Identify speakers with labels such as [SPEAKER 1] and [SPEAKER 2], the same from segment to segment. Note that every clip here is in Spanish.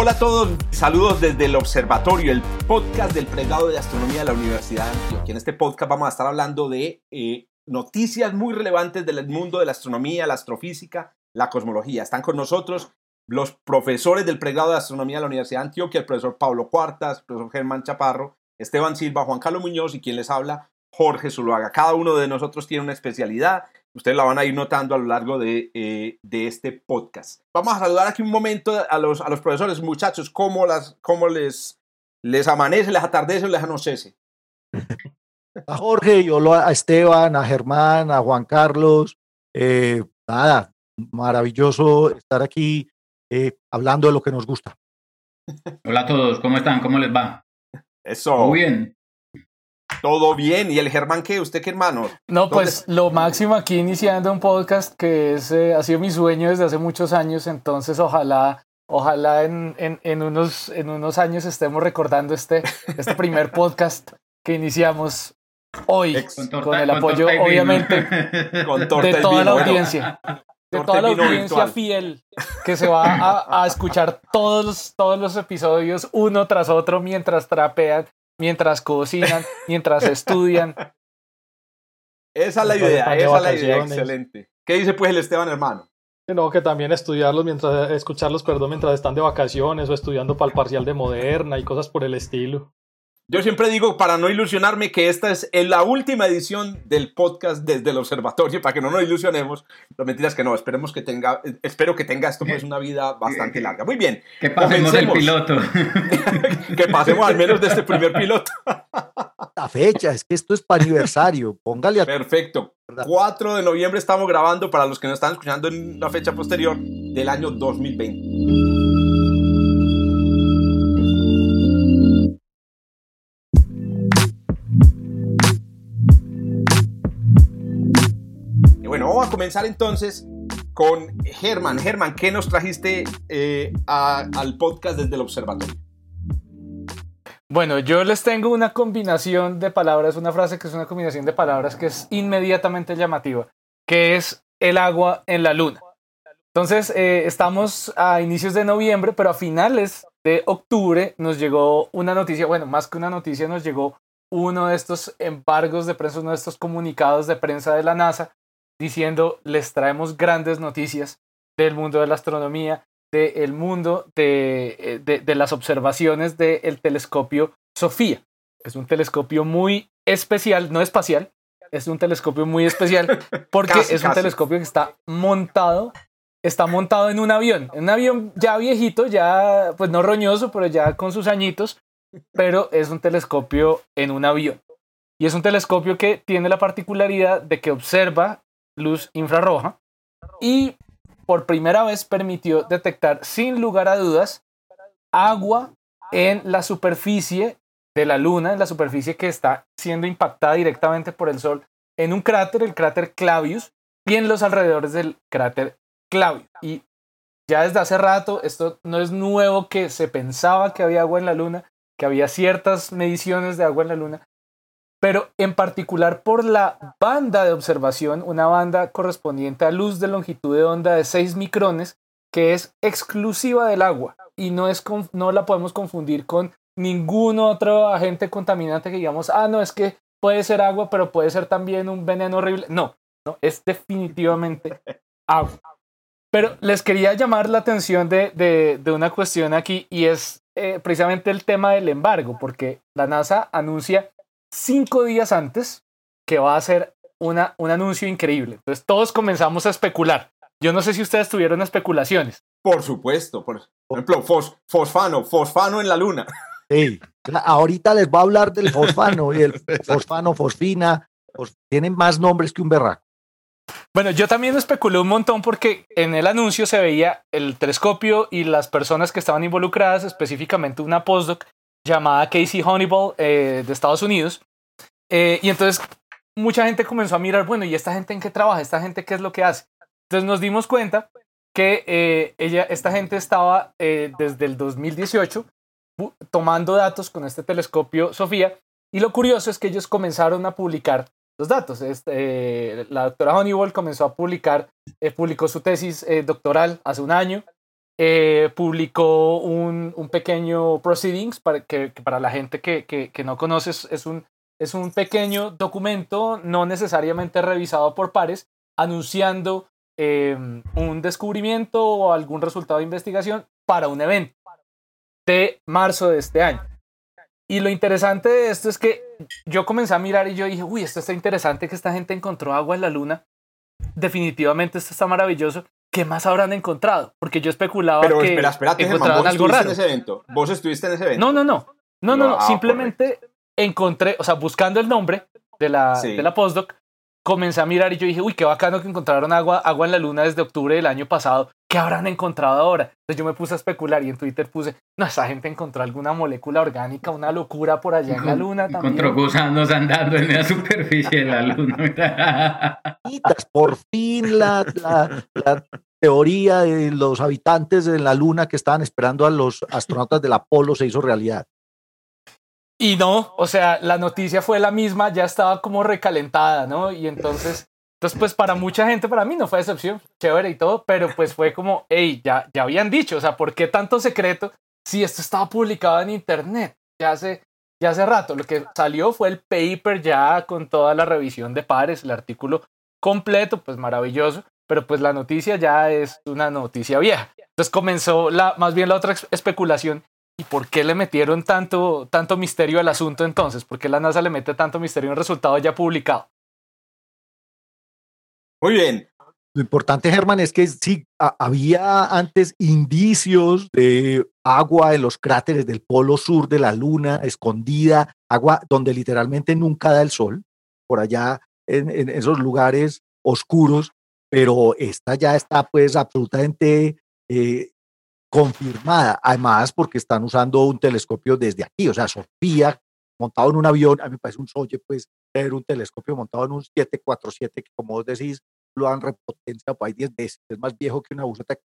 [SPEAKER 1] Hola a todos, saludos desde el Observatorio, el podcast del pregrado de astronomía de la Universidad de Antioquia. En este podcast vamos a estar hablando de eh, noticias muy relevantes del mundo de la astronomía, la astrofísica, la cosmología. Están con nosotros los profesores del pregrado de astronomía de la Universidad de Antioquia, el profesor Pablo Cuartas, el profesor Germán Chaparro, Esteban Silva, Juan Carlos Muñoz y quien les habla, Jorge Zuluaga. Cada uno de nosotros tiene una especialidad Ustedes la van a ir notando a lo largo de, eh, de, este podcast. Vamos a saludar aquí un momento a los, a los profesores, muchachos, cómo, las, cómo les, les amanece, les atardece o les anochece.
[SPEAKER 2] A Jorge, yo a Esteban, a Germán, a Juan Carlos. Eh, nada, maravilloso estar aquí eh, hablando de lo que nos gusta.
[SPEAKER 3] Hola a todos, ¿cómo están? ¿Cómo les va?
[SPEAKER 1] Eso.
[SPEAKER 3] Muy bien.
[SPEAKER 1] Todo bien. ¿Y el Germán qué? ¿Usted qué hermano?
[SPEAKER 4] No, pues lo máximo aquí iniciando un podcast que es, eh, ha sido mi sueño desde hace muchos años, entonces ojalá, ojalá en, en, en, unos, en unos años estemos recordando este, este primer podcast que iniciamos hoy con, el apoyo obviamente de toda la audiencia. De toda la audiencia fiel que se va a, a, escuchar todos, todos los episodios uno tras otro mientras trapean mientras cocinan, mientras estudian.
[SPEAKER 1] Esa es la idea, esa es la idea, excelente. ¿Qué dice pues el Esteban hermano?
[SPEAKER 5] No, que también estudiarlos mientras, escucharlos, perdón, mientras están de vacaciones o estudiando para el parcial de moderna y cosas por el estilo.
[SPEAKER 1] Yo siempre digo, para no ilusionarme, que esta es la última edición del podcast desde el observatorio, para que no nos ilusionemos. Lo mentiras que no, esperemos que tenga, espero que tenga esto pues una vida bastante larga. Muy bien.
[SPEAKER 3] Que pasemos el piloto.
[SPEAKER 1] que pasemos al menos de este primer piloto.
[SPEAKER 2] la fecha, es que esto es para aniversario, póngale a...
[SPEAKER 1] Perfecto. 4 de noviembre estamos grabando, para los que nos están escuchando en una fecha posterior, del año 2020. Vamos a comenzar entonces con Germán. Germán, ¿qué nos trajiste eh, al podcast desde el observatorio?
[SPEAKER 4] Bueno, yo les tengo una combinación de palabras, una frase que es una combinación de palabras que es inmediatamente llamativa, que es el agua en la luna. Entonces, eh, estamos a inicios de noviembre, pero a finales de octubre nos llegó una noticia, bueno, más que una noticia, nos llegó uno de estos embargos de prensa, uno de estos comunicados de prensa de la NASA, diciendo les traemos grandes noticias del mundo de la astronomía, del mundo de, eh, de, las observaciones del telescopio Sofía. Es un telescopio muy especial, no espacial, es un telescopio muy especial porque es un telescopio que está montado, está montado en un avión, en un avión ya viejito, ya pues no roñoso, pero ya con sus añitos, pero es un telescopio en un avión. Y es un telescopio que tiene la particularidad de que observa luz infrarroja y por primera vez permitió detectar sin lugar a dudas agua en la superficie de la Luna, en la superficie que está siendo impactada directamente por el Sol, en un cráter, el cráter Clavius, y en los alrededores del cráter Clavius. Y ya desde hace rato, esto no es nuevo que se pensaba que había agua en la Luna, que había ciertas mediciones de agua en la Luna, pero en particular por la banda de observación, una banda correspondiente a luz de longitud de onda de 6 micrones, que es exclusiva del agua y no, es no la podemos confundir con ningún otro agente contaminante que digamos, ah, no, es que puede ser agua, pero puede ser también un veneno horrible. No, no, es definitivamente agua. Pero les quería llamar la atención de, de, una cuestión aquí y es eh, precisamente el tema del embargo, porque la NASA anuncia cinco días antes que va a ser una, un anuncio increíble. Entonces todos comenzamos a especular. Yo no sé si ustedes tuvieron especulaciones.
[SPEAKER 1] Por supuesto, por, ejemplo, fosfano, fosfano en la luna.
[SPEAKER 2] Sí, ahorita les voy a hablar del fosfano y el fosfano, fosfina, tienen más nombres que un berraco.
[SPEAKER 4] Bueno, yo también especulé un montón porque en el anuncio se veía el telescopio y las personas que estaban involucradas, específicamente una postdoc llamada Casey Honeyball eh, de Estados Unidos. y entonces mucha gente comenzó a mirar, bueno, ¿y esta gente en qué trabaja? ¿Esta gente qué es lo que hace? Entonces nos dimos cuenta que ella, esta gente estaba desde el 2018 tomando datos con este telescopio Sofía y lo curioso es que ellos comenzaron a publicar los datos. Este, la doctora Honeywell comenzó a publicar, eh, publicó su tesis eh, doctoral hace un año, eh, publicó un, un, pequeño proceedings para, que, para la gente que, que, no conoce es un, es un pequeño documento no necesariamente revisado por pares anunciando em, un descubrimiento o algún resultado de investigación para un evento de marzo de este año. Y lo interesante de esto es que yo comencé a mirar y yo dije, uy, esto está interesante que esta gente encontró agua en la luna. Definitivamente esto está maravilloso. ¿Qué más habrán encontrado? Porque yo especulaba
[SPEAKER 1] Pero,
[SPEAKER 4] que
[SPEAKER 1] espera, espérate,
[SPEAKER 4] encontraron
[SPEAKER 1] Germán, ¿vos
[SPEAKER 4] algo
[SPEAKER 1] estuviste
[SPEAKER 4] raro.
[SPEAKER 1] en ese evento? ¿Vos estuviste en ese evento?
[SPEAKER 4] No, no, no. No, no, no.
[SPEAKER 1] Ah,
[SPEAKER 4] Simplemente encontré, o sea, buscando el nombre de la,
[SPEAKER 1] Sí.
[SPEAKER 4] de la postdoc, comencé a mirar y yo dije, uy, qué bacano que encontraron agua, agua en la luna desde octubre del año pasado. ¿Qué habrán encontrado ahora? Entonces yo me puse a especular y en Twitter puse, no, esa gente encontró alguna molécula orgánica, una locura por allá en la luna también.
[SPEAKER 3] Encontró gusanos andando en la superficie de la luna.
[SPEAKER 2] Por fin la, la- la teoría de los habitantes de la luna que estaban esperando a los astronautas del Apolo se hizo realidad.
[SPEAKER 4] Y no, o sea, la noticia fue la misma, ya estaba como recalentada, ¿no? Y entonces, entonces pues para mucha gente, para mí no fue decepción, chévere y todo, pero pues fue como, hey, ya, ya habían dicho, o sea, ¿por qué tanto secreto si esto estaba publicado en internet? Ya hace, ya hace rato, lo que salió fue el paper ya con toda la revisión de pares, el artículo completo, pues maravilloso, pero pues la noticia ya es una noticia vieja. Entonces comenzó la, más bien la otra especulación ¿Y por qué le metieron tanto, tanto misterio al asunto entonces? ¿Por qué la NASA le mete tanto misterio a un resultado ya publicado?
[SPEAKER 1] Muy bien.
[SPEAKER 2] Lo importante, Germán, es que sí, había antes indicios de agua en los cráteres del polo sur de la luna, escondida, agua donde literalmente nunca da el sol, por allá en, en esos lugares oscuros, pero esta ya está pues absolutamente eh, confirmada, además porque están usando un telescopio desde aquí, o sea, Sofía montado en un avión, a mí me parece un solle pues tener un telescopio montado en un 747 que como vos decís, lo han repotenciado por ahí 10 veces, es más viejo que una buseta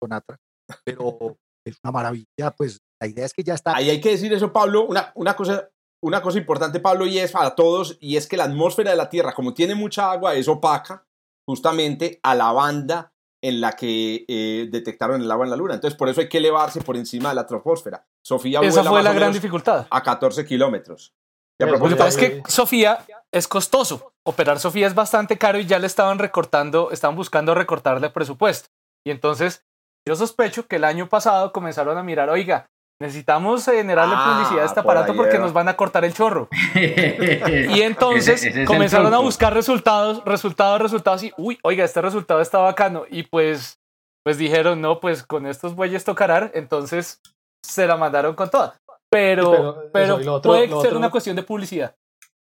[SPEAKER 2] con atrás, pero es una maravilla, pues la idea es que ya está
[SPEAKER 1] Ahí hay que decir eso, Pablo. Una, una, cosa, una cosa importante, Pablo, y es para todos, y es que la atmósfera de la Tierra, como tiene mucha agua, es opaca justamente a la banda en la que eh, detectaron el agua en la Luna. Entonces, por eso hay que elevarse por encima de la troposfera. Sofía
[SPEAKER 4] Esa
[SPEAKER 1] vuela
[SPEAKER 4] fue
[SPEAKER 1] más
[SPEAKER 4] la
[SPEAKER 1] o
[SPEAKER 4] gran
[SPEAKER 1] menos
[SPEAKER 4] dificultad.
[SPEAKER 1] a 14 kilómetros.
[SPEAKER 5] Lo que
[SPEAKER 4] pasa es que Sofía es costoso. Operar Sofía es bastante caro y ya le estaban recortando, estaban buscando recortarle presupuesto. Y entonces yo sospecho que el año pasado comenzaron a mirar, oiga, necesitamos generarle
[SPEAKER 1] Ah,
[SPEAKER 4] publicidad a este aparato porque nos van a cortar el chorro.
[SPEAKER 3] y
[SPEAKER 4] entonces comenzaron a buscar resultados, resultados, resultados y, uy, oiga, este resultado está bacano. Y pues, pues dijeron, no, pues con estos bueyes tocarán. Entonces se la mandaron con toda. Pero,
[SPEAKER 5] Pero eso, otro-
[SPEAKER 4] puede ser
[SPEAKER 5] otro-
[SPEAKER 4] una cuestión de publicidad.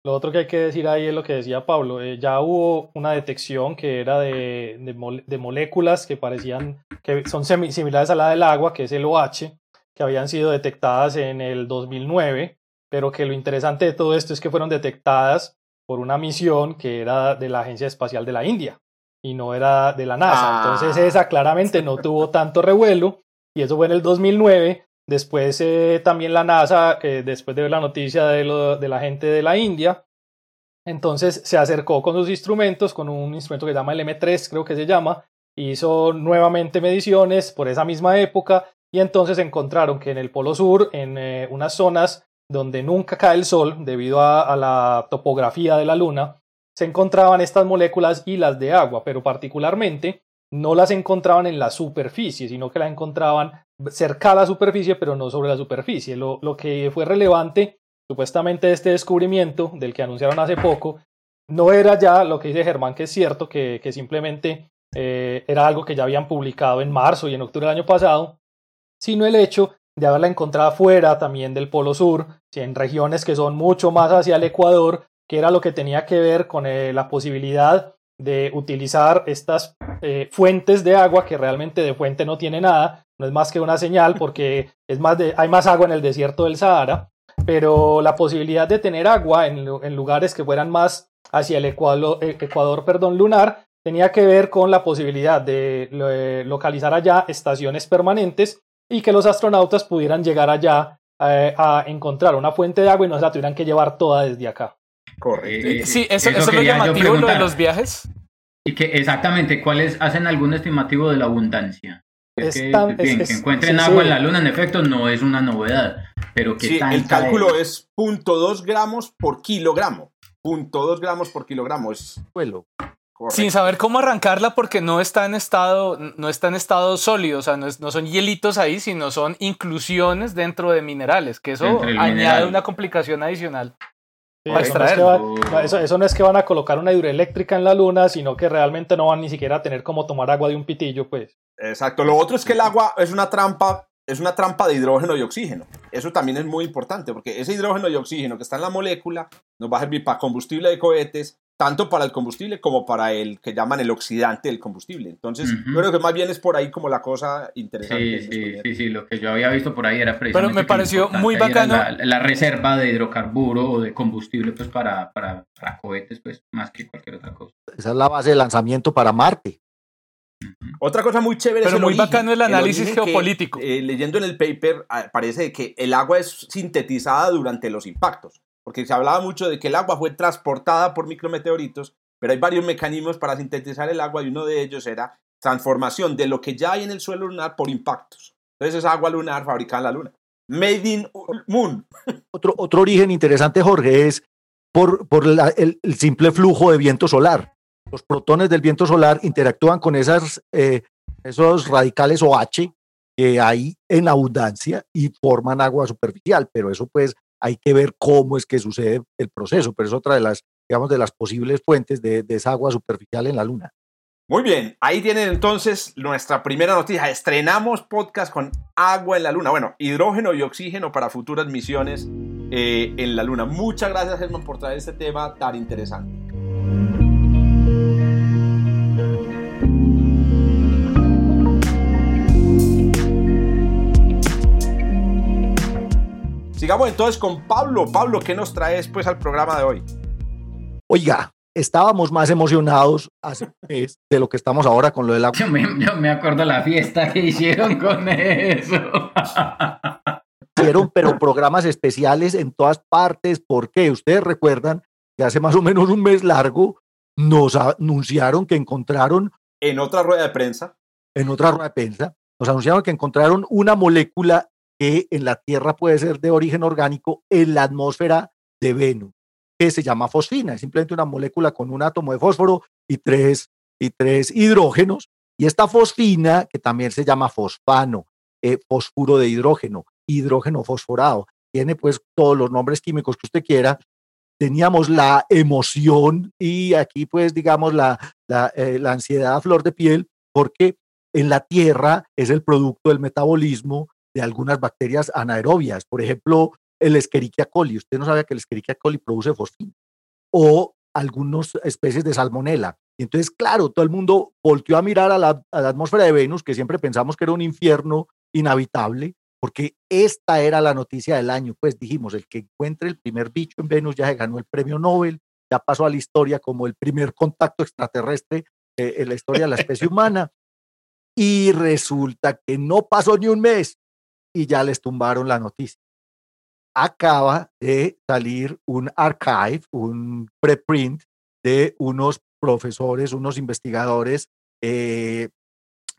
[SPEAKER 5] Lo otro que hay que decir ahí es lo que decía Pablo. eh, ya hubo una detección que era de, de, mole- de moléculas que parecían que son semi- similares a la del agua, que es el OH, que habían sido detectadas en el 2009, pero que lo interesante de todo esto es que fueron detectadas por una misión que era de la Agencia Espacial de la India y no era de la NASA.
[SPEAKER 1] Ah.
[SPEAKER 5] Entonces esa claramente no tuvo tanto revuelo y eso fue en el 2009. Después eh, también la NASA, eh, después de ver la noticia de, lo- de la gente de la India, entonces se acercó con sus instrumentos, con un instrumento que se llama el M3, creo que se llama, hizo nuevamente mediciones por esa misma época y entonces encontraron que en el Polo Sur, en eh, unas zonas donde nunca cae el sol debido a, a la topografía de la Luna, se encontraban estas moléculas y las de agua, pero particularmente no las encontraban en la superficie, sino que las encontraban cerca a la superficie, pero no sobre la superficie. Lo, lo que fue relevante, supuestamente, este descubrimiento, del que anunciaron hace poco, no era ya lo que dice Germán, que es cierto, que, que simplemente eh, era algo que ya habían publicado en marzo y en octubre del año pasado, sino el hecho de haberla encontrado fuera también del Polo Sur, en regiones que son mucho más hacia el Ecuador, que era lo que tenía que ver con eh, la posibilidad de utilizar estas eh, fuentes de agua que realmente de fuente no tiene nada, no es más que una señal porque es más de, hay más agua en el desierto del Sahara, pero la posibilidad de tener agua en, en lugares que fueran más hacia el ecuador, ecuador perdón, lunar tenía que ver con la posibilidad de eh, localizar allá estaciones permanentes y que los astronautas pudieran llegar allá eh, a encontrar una fuente de agua y no se la tuvieran que llevar toda desde acá.
[SPEAKER 1] Correcto.
[SPEAKER 4] Eh, sí, eso, eso, es lo llamativo lo de los viajes.
[SPEAKER 3] Y que exactamente, ¿cuáles hacen algún estimativo de la abundancia? Es que, bien, que encuentren agua en la luna, en efecto, no es una novedad. Pero que
[SPEAKER 1] sí, el cálculo es, 0.2 gramos por kilogramo. 0.2 gramos por kilogramo es
[SPEAKER 2] vuelo.
[SPEAKER 4] Sin saber cómo arrancarla porque no está en estado, no está en estado sólido, o sea, no, son hielitos ahí, sino son inclusiones dentro de minerales, que eso añade una complicación adicional.
[SPEAKER 5] Eso, no es que van a colocar una hidroeléctrica en la luna, sino que realmente no van ni siquiera a tener como tomar agua de un pitillo, pues.
[SPEAKER 1] Exacto. Lo otro es que el agua es una trampa, es una trampa de hidrógeno y oxígeno. Eso también es muy importante, porque ese hidrógeno y oxígeno que está en la molécula nos va a servir para combustible de cohetes, tanto para el combustible como para el que llaman el oxidante del combustible. Entonces, yo creo que más bien es por ahí como la cosa interesante.
[SPEAKER 3] Sí, sí, sí, sí, lo que yo había visto por ahí era precisamente...
[SPEAKER 4] Pero me pareció muy bacano.
[SPEAKER 3] La, reserva de hidrocarburo o de combustible pues para, para, cohetes, pues más que cualquier otra cosa.
[SPEAKER 2] Esa es la base de lanzamiento para Marte.
[SPEAKER 1] Otra cosa muy chévere
[SPEAKER 4] Pero muy bacano el análisis geopolítico.
[SPEAKER 1] Eh, leyendo en el paper, ah, parece que el agua es sintetizada durante los impactos porque se hablaba mucho de que el agua fue transportada por micrometeoritos, pero hay varios mecanismos para sintetizar el agua y uno de ellos era transformación de lo que ya hay en el suelo lunar por impactos. Entonces es agua lunar fabricada en la luna. Made in Moon.
[SPEAKER 2] Otro, otro origen interesante, Jorge, es por, por el, simple flujo de viento solar. Los protones del viento solar interactúan con esas, eh, esos radicales OH que hay en abundancia y forman agua superficial, pero eso pues hay que ver cómo es que sucede el proceso, pero es otra de las, digamos, de las posibles fuentes de, de esa agua superficial en la Luna.
[SPEAKER 1] Muy bien, ahí tienen entonces nuestra primera noticia. Estrenamos podcast con agua en la Luna. Bueno, hidrógeno y oxígeno para futuras misiones eh, en la Luna. Muchas gracias, Germán, por traer este tema tan interesante. Sigamos entonces con Pablo. Pablo, ¿qué nos traes pues al programa de hoy?
[SPEAKER 2] Oiga, estábamos más emocionados hace de lo que estamos ahora con lo del agua.
[SPEAKER 3] Yo me, yo me acuerdo la fiesta que hicieron con eso.
[SPEAKER 2] Hicieron, pero programas especiales en todas partes. ¿Por qué? Ustedes recuerdan que hace más o menos un mes largo nos anunciaron que encontraron...
[SPEAKER 1] En otra rueda de prensa.
[SPEAKER 2] En otra rueda de prensa. Nos anunciaron que encontraron una molécula que en la Tierra puede ser de origen orgánico en la atmósfera de Venus, que se llama fosfina. Es simplemente una molécula con un átomo de fósforo y tres, y tres hidrógenos. Y esta fosfina, que también se llama fosfano, eh, fósforo de hidrógeno, hidrógeno fosforado, tiene pues todos los nombres químicos que usted quiera. Teníamos la emoción y aquí pues digamos la, la, eh, la ansiedad a flor de piel, porque en la Tierra es el producto del metabolismo de algunas bacterias anaerobias. Por ejemplo, el Escherichia coli. Usted no sabe que el Escherichia coli produce fosfina. O algunas especies de salmonela. Y entonces, claro, todo el mundo volteó a mirar a la, atmósfera de Venus, que siempre pensamos que era un infierno inhabitable, porque esta era la noticia del año. Pues dijimos, el que encuentre el primer bicho en Venus ya se ganó el premio Nobel, ya pasó a la historia como el primer contacto extraterrestre eh, en la historia de la especie humana. Y resulta que no pasó ni un mes y ya les tumbaron la noticia. Acaba de salir un archive, un preprint de unos profesores, unos investigadores eh,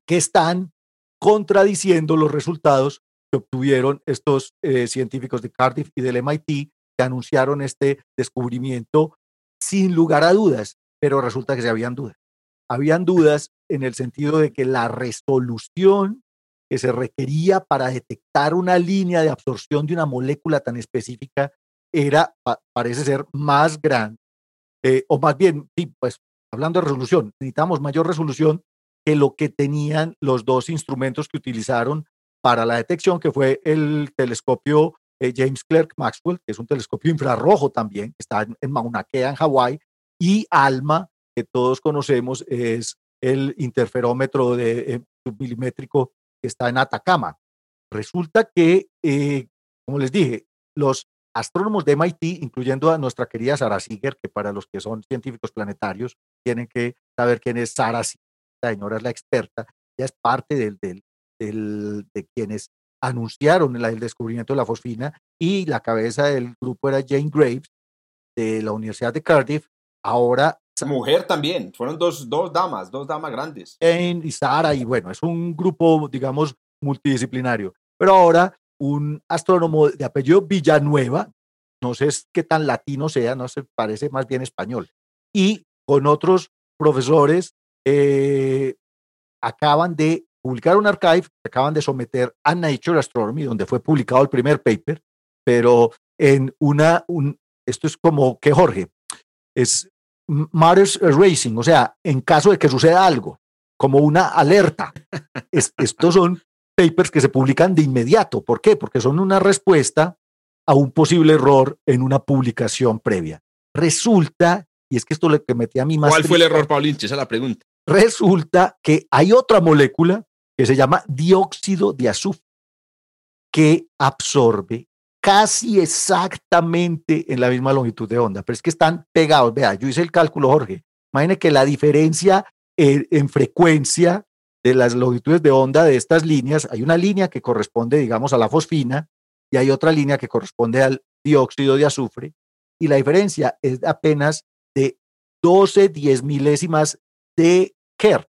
[SPEAKER 2] que están contradiciendo los resultados que obtuvieron estos eh, científicos de Cardiff y del MIT que anunciaron este descubrimiento sin lugar a dudas, pero resulta que se habían dudas. Habían dudas en el sentido de que la resolución que se requería para detectar una línea de absorción de una molécula tan específica era, parece ser, más grande, eh, o más bien, sí, pues hablando de resolución, necesitamos mayor resolución que lo que tenían los dos instrumentos que utilizaron para la detección, que fue el telescopio eh, James Clerk Maxwell, que es un telescopio infrarrojo también, que está en, Mauna Kea, en Hawái, y ALMA, que todos conocemos, es el interferómetro de, eh, que está en Atacama. Resulta que, eh, como les dije, los astrónomos de MIT, incluyendo a nuestra querida Sara Seeger, que para los que son científicos planetarios tienen que saber quién es Sara Seeger, la señora es la experta, ya es parte del, del, de quienes anunciaron el, el descubrimiento de la fosfina y la cabeza del grupo era Jane Graves de la Universidad de Cardiff. Ahora
[SPEAKER 1] Mujer también, fueron dos, dos damas, dos damas grandes.
[SPEAKER 2] Jane y Sara, y bueno, es un grupo, digamos, multidisciplinario. Pero ahora un astrónomo de apellido Villanueva, no sé qué tan latino sea, no se parece más bien español, y con otros profesores eh, acaban de publicar un archive, acaban de someter a Nature Astronomy, donde fue publicado el primer paper, pero en una, un, esto es como que Jorge, es Matters Racing, o sea, en caso de que suceda algo, como una alerta. estos son papers que se publican de inmediato. ¿Por qué? Porque son una respuesta a un posible error en una publicación previa. Resulta, y es que esto le que metí a mí más.
[SPEAKER 1] ¿Cuál fue el error, Paulinche? Esa es la pregunta.
[SPEAKER 2] Resulta que hay otra molécula que se llama dióxido de azufre que absorbe casi exactamente en la misma longitud de onda, pero es que están pegados. Vea, yo hice el cálculo, Jorge. Imagine que la diferencia en, en frecuencia de las longitudes de onda de estas líneas, hay una línea que corresponde, digamos, a la fosfina y hay otra línea que corresponde al dióxido de azufre, y la diferencia es apenas de 12 diez milésimas de Hertz.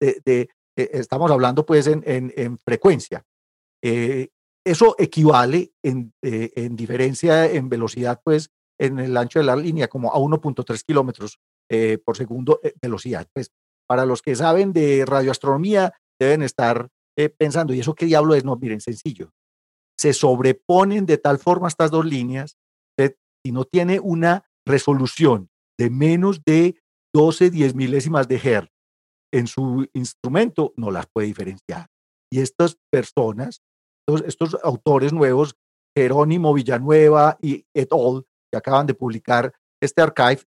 [SPEAKER 2] De, eh, estamos hablando pues en, en, en frecuencia. Eh, eso equivale en, eh, en, diferencia en velocidad, pues en el ancho de la línea, como a 1.3 kilómetros eh, por segundo eh, velocidad. Pues para los que saben de radioastronomía, deben estar pensando, ¿y eso qué diablo es? No, miren, sencillo. Se sobreponen de tal forma estas dos líneas, que si no tiene una resolución de menos de 12 diez milésimas de Hertz en su instrumento, no las puede diferenciar. Y estas personas estos, autores nuevos, Jerónimo Villanueva y et al., que acaban de publicar este archive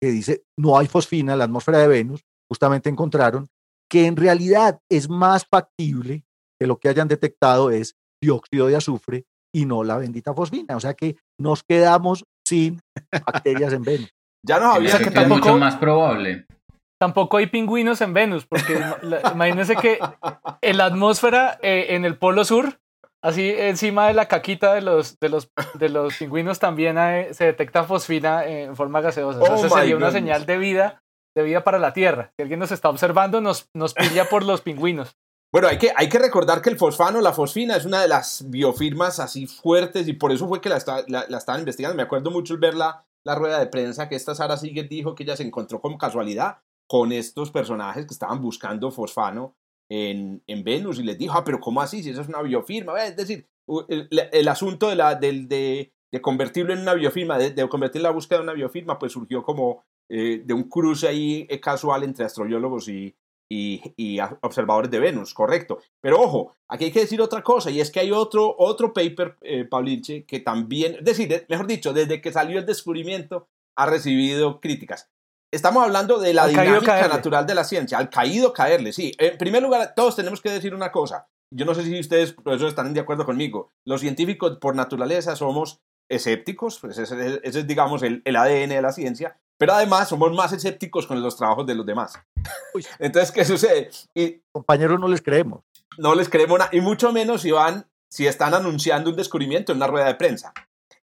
[SPEAKER 2] que dice no hay fosfina en la atmósfera de Venus, justamente encontraron que en realidad es más factible que lo que hayan detectado es dióxido de azufre y no la bendita fosfina. O sea que nos quedamos sin bacterias en Venus.
[SPEAKER 3] Ya no había que, tampoco, es mucho más probable.
[SPEAKER 4] Tampoco hay pingüinos en Venus, porque imagínense que en la atmósfera, eh, en el polo sur, Así encima de la caquita de los, de los, de los pingüinos también se detecta fosfina en forma gaseosa. Oh sería una señal de vida, de vida para la Tierra. Si alguien nos está observando, nos, nos pilla por los pingüinos.
[SPEAKER 1] Bueno, hay que, hay que recordar que el fosfano, la fosfina, es una de las biofirmas así fuertes y por eso fue que la, la, estaban investigando. Me acuerdo mucho el ver la, la rueda de prensa que esta Sara Sigue dijo que ella se encontró como casualidad con estos personajes que estaban buscando fosfano en, en, Venus y les dijo, ah, pero ¿cómo así? Si eso es una biofirma. Es decir, el, el asunto de, la, de, de, de, convertirlo en una biofirma, de, de, convertir la búsqueda en una biofirma, pues surgió como eh, de un cruce ahí eh, casual entre astrobiólogos y, y, y, observadores de Venus, correcto. Pero ojo, aquí hay que decir otra cosa, y es que hay otro, otro paper, eh, Paulinche, que también, es decir, mejor dicho, desde que salió el descubrimiento ha recibido críticas. Estamos hablando de la dinámica natural de la ciencia, al caído caerle, sí. En primer lugar, todos tenemos que decir una cosa. Yo no sé si ustedes, profesores, están de acuerdo conmigo. Los científicos, por naturaleza, somos escépticos, pues ese, es, digamos, el, ADN de la ciencia, pero además somos más escépticos con los trabajos de los demás. Entonces, ¿qué sucede?
[SPEAKER 2] Y, Compañeros, no les creemos.
[SPEAKER 1] No les creemos nada, y mucho menos si van, si están anunciando un descubrimiento en una rueda de prensa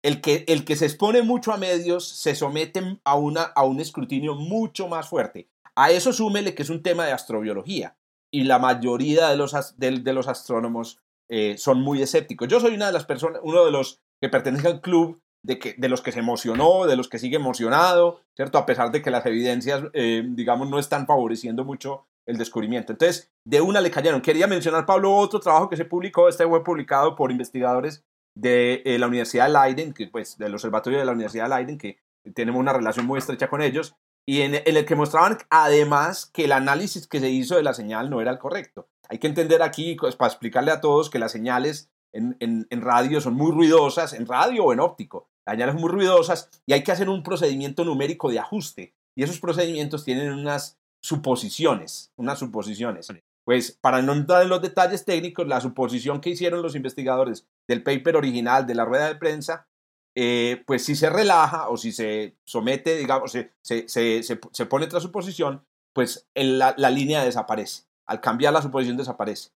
[SPEAKER 1] el que, el que se expone mucho a medios se somete a, una, a un escrutinio mucho más fuerte. A eso súmele que es un tema de astrobiología y la mayoría de los, de, los astrónomos eh, son muy escépticos. Yo soy una de las personas, uno de los que pertenece al club de, que, de los que se emocionó, de los que sigue emocionado, ¿cierto? A pesar de que las evidencias, eh, digamos, no están favoreciendo mucho el descubrimiento. Entonces, de una le cayeron. Quería mencionar, Pablo, otro trabajo que se publicó, este fue publicado por investigadores de eh, la Universidad de Leiden, que, pues, del observatorio de la Universidad de Leiden, que tenemos una relación muy estrecha con ellos, y en, el que mostraban además que el análisis que se hizo de la señal no era el correcto. Hay que entender aquí, pues, para explicarle a todos, que las señales en, en, radio son muy ruidosas, en radio o en óptico, las señales muy ruidosas y hay que hacer un procedimiento numérico de ajuste. Y esos procedimientos tienen unas suposiciones, unas suposiciones. Pues para no entrar en los detalles técnicos, la suposición que hicieron los investigadores del paper original de la rueda de prensa eh, pues si se relaja o si se somete, digamos, se, se, se, se pone tras su posición, pues la, la, línea desaparece. Al cambiar la suposición desaparece.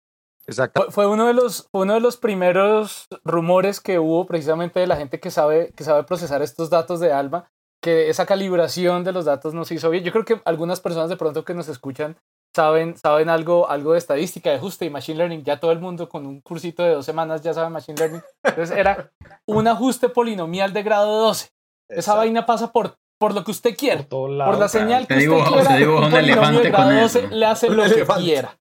[SPEAKER 4] Exacto. Fue uno de los, uno de los primeros rumores que hubo precisamente de la gente que sabe, que sabe procesar estos datos de ALMA, que esa calibración de los datos no se hizo bien. Yo creo que algunas personas de pronto que nos escuchan saben, saben algo, algo de estadística, de ajuste y machine learning. Ya todo el mundo con un cursito de dos semanas ya sabe machine learning. Entonces era un ajuste polinomial de grado 12. Esa vaina pasa por, por lo que usted quiera. Por, la señal que usted quiera. un, elefante con 12 le hace lo que quiera.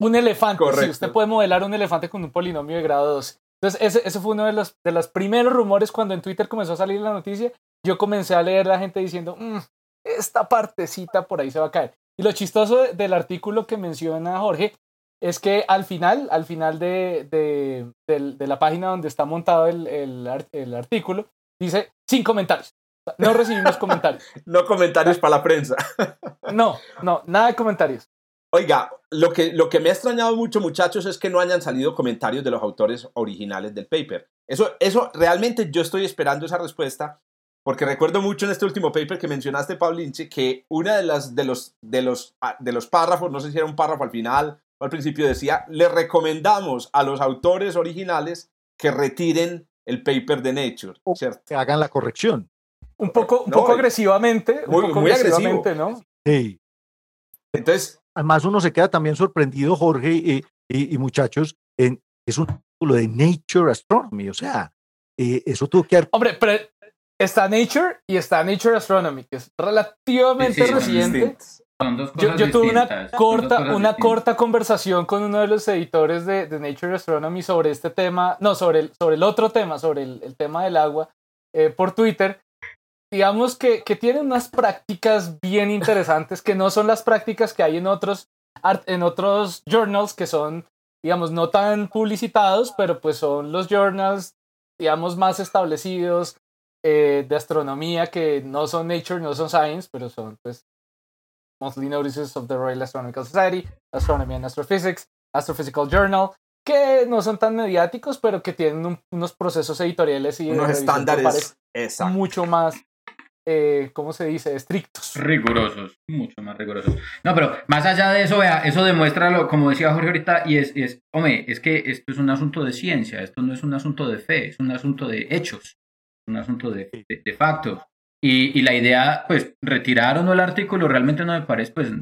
[SPEAKER 4] Un elefante. Sí, usted puede modelar un elefante con un polinomio de grado 12. Entonces, ese, ese fue uno de los, de los primeros rumores cuando en Twitter comenzó a salir la noticia. Yo comencé a leer la gente diciendo, mm, esta partecita por ahí se va a caer. Y lo chistoso del artículo que menciona Jorge es que al final, al final de, de, de, la página donde está montado el, el, el, artículo, dice sin comentarios. No recibimos comentarios.
[SPEAKER 1] no comentarios para la prensa.
[SPEAKER 4] no, no, nada de comentarios.
[SPEAKER 1] Oiga, lo que, lo que me ha extrañado mucho, muchachos, es que no hayan salido comentarios de los autores originales del paper. Eso, eso realmente yo estoy esperando esa respuesta, porque recuerdo mucho en este último paper que mencionaste, Paulinche, que una de las de los, de los, ah, de los párrafos, no sé si era un párrafo al final o al principio, decía, le recomendamos a los autores originales que retiren el paper de Nature, ¿cierto?
[SPEAKER 2] Que hagan la corrección.
[SPEAKER 4] Un poco, un poco agresivamente,
[SPEAKER 1] muy,
[SPEAKER 4] un poco
[SPEAKER 1] muy agresivamente, ¿no?
[SPEAKER 2] Sí. Entonces, Además, uno se queda también sorprendido, Jorge y, muchachos, en, es un artículo de Nature Astronomy, o sea, eh, eso tuvo que
[SPEAKER 4] Hombre, pero está Nature y está Nature Astronomy, que es relativamente reciente. Yo, yo, tuve una corta, una corta conversación con uno de los editores de, de, Nature Astronomy sobre este tema, no, sobre el, sobre el otro tema, sobre el, el tema del agua, eh, por Twitter. Digamos que, que tiene unas prácticas bien interesantes que no son las prácticas que hay en otros, en otros journals que son, digamos, no tan publicitados, pero pues son los journals, digamos, más establecidos eh, de astronomía que no son Nature, no son Science, pero son pues Monthly Notices of the Royal Astronomical Society, Astronomy and Astrophysics, Astrophysical Journal, que no son tan mediáticos, pero que tienen unos procesos editoriales y
[SPEAKER 1] unos estándares
[SPEAKER 4] mucho más eh, ¿cómo se dice? Estrictos.
[SPEAKER 3] Rigurosos, mucho más rigurosos. No, pero más allá de eso, vea, eso demuestra, lo, como decía Jorge ahorita, y es, es, hombre, es que esto es un asunto de ciencia, esto no es un asunto de fe, es un asunto de hechos, un asunto de, de, factos. Y, y, la idea, pues, retirar o no el artículo realmente no me parece, pues,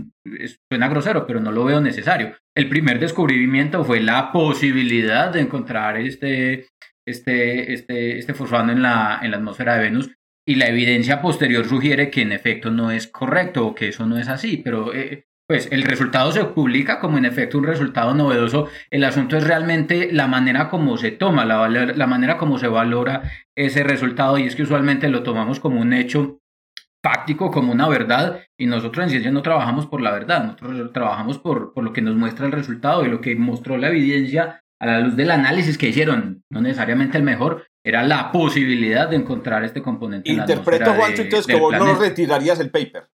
[SPEAKER 3] suena grosero, pero no lo veo necesario. El primer descubrimiento fue la posibilidad de encontrar este, este, este, este fosfano en la, en la atmósfera de Venus y la evidencia posterior sugiere que en efecto no es correcto o que eso no es así, pero eh, pues el resultado se publica como en efecto un resultado novedoso. El asunto es realmente la manera como se toma, la, la manera como se valora ese resultado y es que usualmente lo tomamos como un hecho fáctico, como una verdad y nosotros en ciencia no trabajamos por la verdad, nosotros trabajamos por, por lo que nos muestra el resultado y lo que mostró la evidencia a la luz del análisis que hicieron, no necesariamente el mejor, era la posibilidad de encontrar este componente.
[SPEAKER 1] Interpreto, Juan, entonces que vos no retirarías el paper.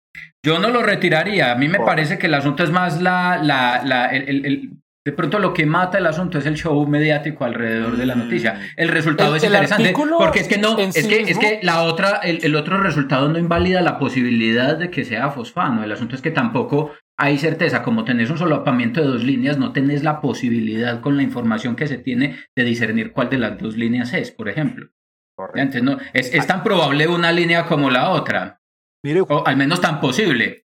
[SPEAKER 3] Yo no lo retiraría. A mí me parece que el asunto es más la, la, la el, el, de pronto lo que mata el asunto es el show mediático alrededor de la noticia. Mm. El resultado es interesante porque es que no, es que, es que la otra, el, el, otro resultado no invalida la posibilidad de que sea fosfano. El asunto es que tampoco hay certeza, como tenés un solapamiento de dos líneas, no tenés la posibilidad con la información que se tiene de discernir cuál de las dos líneas es, por ejemplo. Entonces, no, es, es, tan probable una línea como la otra. O al menos tan posible.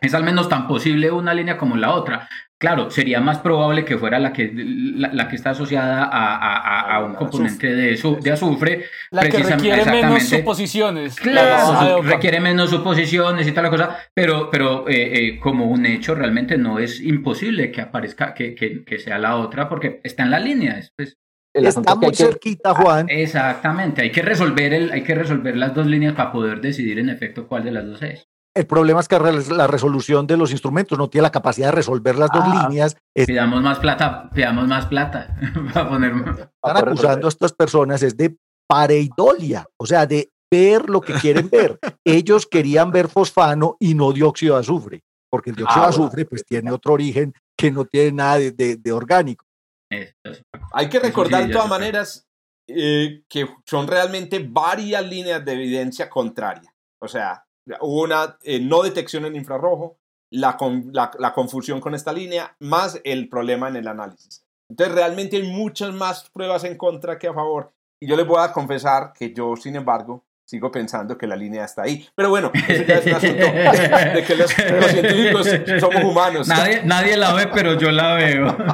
[SPEAKER 3] Es al menos tan posible una línea como la otra. Claro, sería más probable que fuera la que, la, que está asociada a, a, a un componente de, su, de azufre.
[SPEAKER 4] La que requiere menos suposiciones.
[SPEAKER 3] Claro, requiere menos suposiciones y tal la cosa, pero, pero eh, eh, como un hecho realmente no es imposible que aparezca, que, que, que sea la otra, porque está en la línea. Pues,
[SPEAKER 2] está muy cerquita, Juan.
[SPEAKER 3] Exactamente, hay que, resolver el, hay que resolver las dos líneas para poder decidir en efecto cuál de las dos es.
[SPEAKER 2] El problema es que la resolución de los instrumentos no tiene la capacidad de resolver las dos ah. líneas.
[SPEAKER 3] Pidamos más plata, pidamos más plata. para poner...
[SPEAKER 2] Están acusando a estas personas es de pareidolia, o sea, de ver lo que quieren ver. Ellos querían ver fosfano y no dióxido de azufre, porque el dióxido de ah, azufre pues tiene otro origen que no tiene nada de, orgánico.
[SPEAKER 1] Hay que recordar de todas maneras eh, que son realmente varias líneas de evidencia contraria. O sea, hubo una eh, no detección en infrarrojo, la, la, la, confusión con esta línea, más el problema en el análisis. Entonces, realmente hay muchas más pruebas en contra que a favor. Y yo les voy a confesar que yo, sin embargo, sigo pensando que la línea está ahí. Pero bueno, eso ya es un asunto de que los, científicos somos humanos.
[SPEAKER 3] Nadie, nadie, la ve, pero yo la veo.